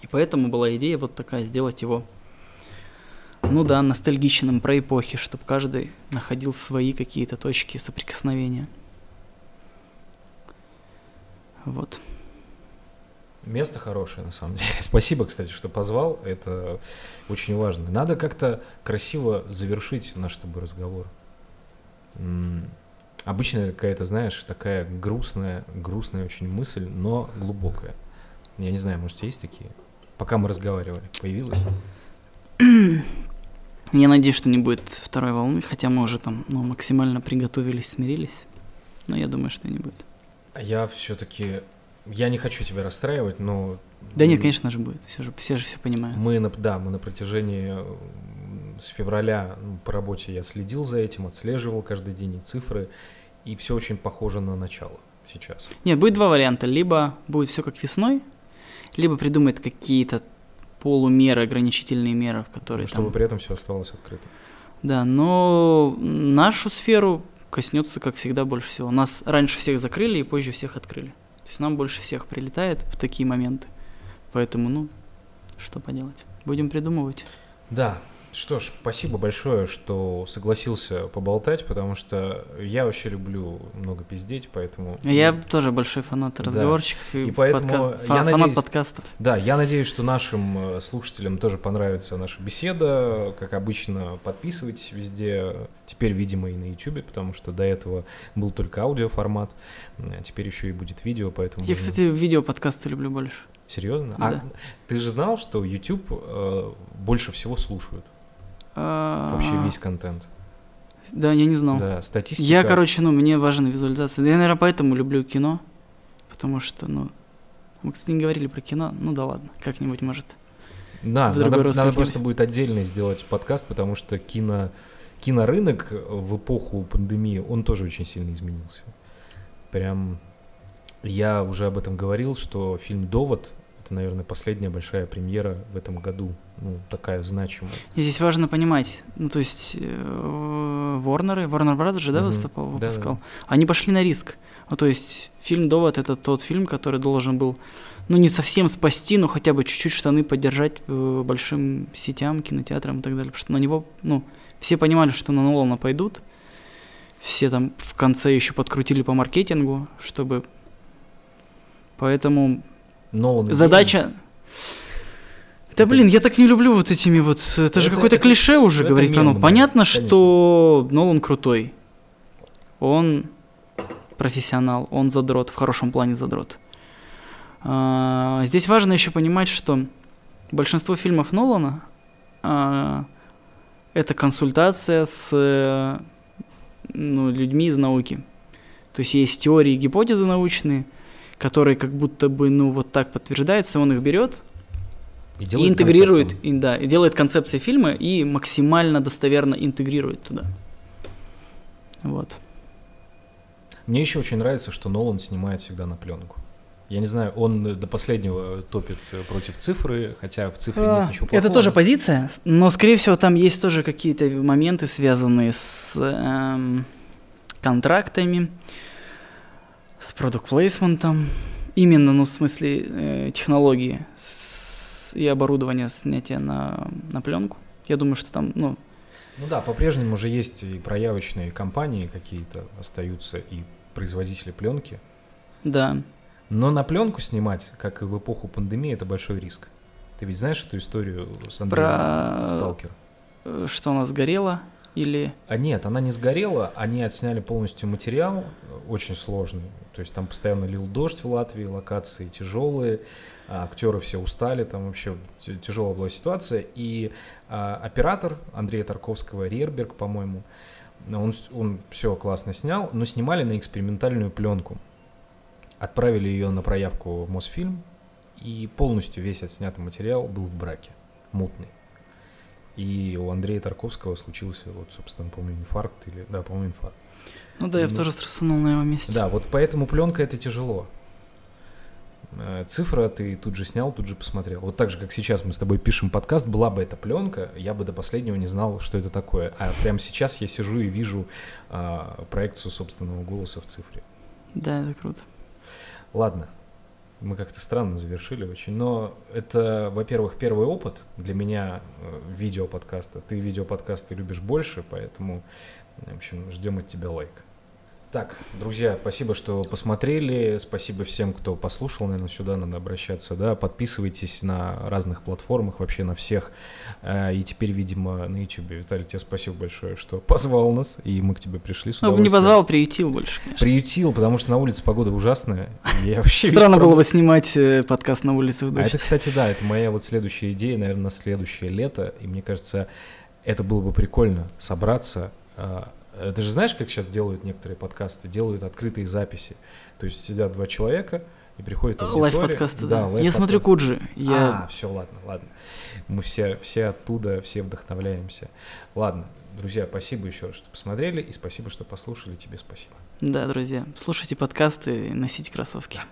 И поэтому была идея вот такая, сделать его ну да, ностальгичным про эпохи, чтобы каждый находил свои какие-то точки соприкосновения. Вот. Место хорошее, на самом деле. <laughs> Спасибо, кстати, что позвал. Это очень важно. Надо как-то красиво завершить наш с тобой разговор. Обычно какая-то, знаешь, такая грустная, грустная очень мысль, но глубокая. Я не знаю, может, есть такие? Пока мы разговаривали, появилась? <clears throat> Я надеюсь, что не будет второй волны, хотя мы уже там ну, максимально приготовились, смирились. Но я думаю, что не будет. А Я все-таки, я не хочу тебя расстраивать, но... Да нет, конечно же будет. Все же, все же все понимают. Мы, на- да, мы на протяжении м, с февраля ну, по работе я следил за этим, отслеживал каждый день и цифры, и все очень похоже на начало сейчас. Нет, будет два варианта. Либо будет все как весной, либо придумает какие-то полумеры, ограничительные меры, в которые чтобы там при этом все оставалось открытым. Да, но нашу сферу коснется, как всегда, больше всего. Нас раньше всех закрыли и позже всех открыли. То есть нам больше всех прилетает в такие моменты. Поэтому, ну, что поделать. Будем придумывать. Да, что ж, спасибо большое, что согласился поболтать, потому что я вообще люблю много пиздеть, поэтому... Я тоже большой фанат Да. разговорчиков и, И поэтому подка- я фа- фанат надеюсь- подкастов. Да, я надеюсь, что нашим э, слушателям тоже понравится наша беседа. Как обычно, подписывайтесь везде. Теперь, видимо, и на YouTube, потому что до этого был только аудиоформат. А Теперь еще и будет видео, поэтому... Я, кстати, видео подкасты люблю больше. Серьезно? Да. А ты же знал, что YouTube э, больше всего слушают? Вообще А, весь контент. Да, я не знал. Да, статистика. Я, короче, ну, мне важна визуализация. Я, наверное, поэтому люблю кино. Потому что, ну, мы, кстати, не говорили про кино. Ну да ладно, как-нибудь, может, Да, в надо, надо просто будет отдельно сделать подкаст, потому что кино, кинорынок в эпоху пандемии, он тоже очень сильно изменился. Прям я уже об этом говорил, что фильм «Довод» — это, наверное, последняя большая премьера в этом году, ну, такая значимая. И здесь важно понимать, ну, то есть, э, Ворнеры, Warner Brothers же, да, выступал, выпускал? Они пошли на риск. Ну, то есть, фильм «Довод» — это тот фильм, который должен был, ну, не совсем спасти, но хотя бы чуть-чуть штаны поддержать э, большим сетям, кинотеатрам и так далее. Потому что на него, ну, все понимали, что на Нолана пойдут. Все там в конце еще подкрутили по маркетингу, чтобы... Поэтому Нолан задача... Да Это- блин, я так не люблю вот этими вот... Это же Это- какое-то это- клише уже говорить про да, Понятно, конечно. что Нолан крутой. Он профессионал, он задрот, в хорошем плане задрот. А, Здесь важно еще понимать, что большинство фильмов Нолана а, это консультация с э, ну, людьми из науки. То есть есть теории и гипотезы научные, которые как будто бы ну вот так подтверждаются, он их берет И, и интегрирует, концептом. и, да, и делает концепции фильма и максимально достоверно интегрирует туда. Вот. Мне еще очень нравится, что Нолан снимает всегда на пленку. Я не знаю, он до последнего топит против цифры, хотя в цифре А, нет ничего плохого. Это тоже позиция, но, скорее всего, там есть тоже какие-то моменты, связанные с эм, контрактами, с продукт плейсментом именно, ну, в смысле э, технологии с- и оборудования снятия на, на пленку. Я думаю, что там, ну, Ну да, по-прежнему же есть и проявочные компании какие-то остаются, и производители пленки. да. Но на пленку снимать, как и в эпоху пандемии, это большой риск. Ты ведь знаешь эту историю с Андреем Про Сталкер? э, что у нас горело или... А нет, она не сгорела, они отсняли полностью материал, э, очень сложный. То есть там постоянно лил дождь в Латвии, локации тяжелые, а актеры все устали, там вообще тяжелая была ситуация. И а, оператор Андрея Тарковского, Рерберг, по-моему, он, он все классно снял, но снимали на экспериментальную пленку. Отправили ее на проявку в Мосфильм, и полностью весь отснятый материал был в браке, мутный. И у Андрея Тарковского случился, вот, собственно, по-моему, инфаркт или, да, по-моему, инфаркт. Ну да, я бы Ну, тоже стрессанул на его месте. Да, вот поэтому пленка это тяжело. Э, Цифра ты тут же снял, тут же посмотрел. Вот так же, как сейчас мы с тобой пишем подкаст, была бы эта пленка, я бы до последнего не знал, что это такое. А прямо сейчас я сижу и вижу а, проекцию собственного голоса в цифре. Да, это круто. Ладно, мы как-то странно завершили очень, но это, во-первых, первый опыт для меня э, видеоподкаста. Ты видеоподкасты любишь больше, поэтому, в общем, ждем от тебя лайк. Так, друзья, спасибо, что посмотрели, спасибо всем, кто послушал, наверное, сюда надо обращаться, да, подписывайтесь на разных платформах, вообще на всех, Э, и теперь, видимо, на YouTube. Виталий, тебе спасибо большое, что <laughs> позвал нас, и мы к тебе пришли с Ну, не позвал, приютил больше, конечно. Приютил, потому что на улице погода ужасная. Я вообще Странно было бы снимать э, подкаст на улице в А дождь. это, кстати, да, это моя вот следующая идея, наверное, на следующее лето. И мне кажется, это было бы прикольно собраться. А, э, Ты же знаешь, как сейчас делают некоторые подкасты? Делают открытые записи. То есть сидят два человека и приходит аудитория. Лайв-подкасты, да. Я лайв-подкасты. смотрю Куджи. А, Я... все, ладно, ладно. Мы все, все оттуда, все вдохновляемся. Ладно, друзья, спасибо еще раз, что посмотрели, и спасибо, что послушали. Тебе спасибо. Да, друзья, слушайте подкасты носите кроссовки. Да.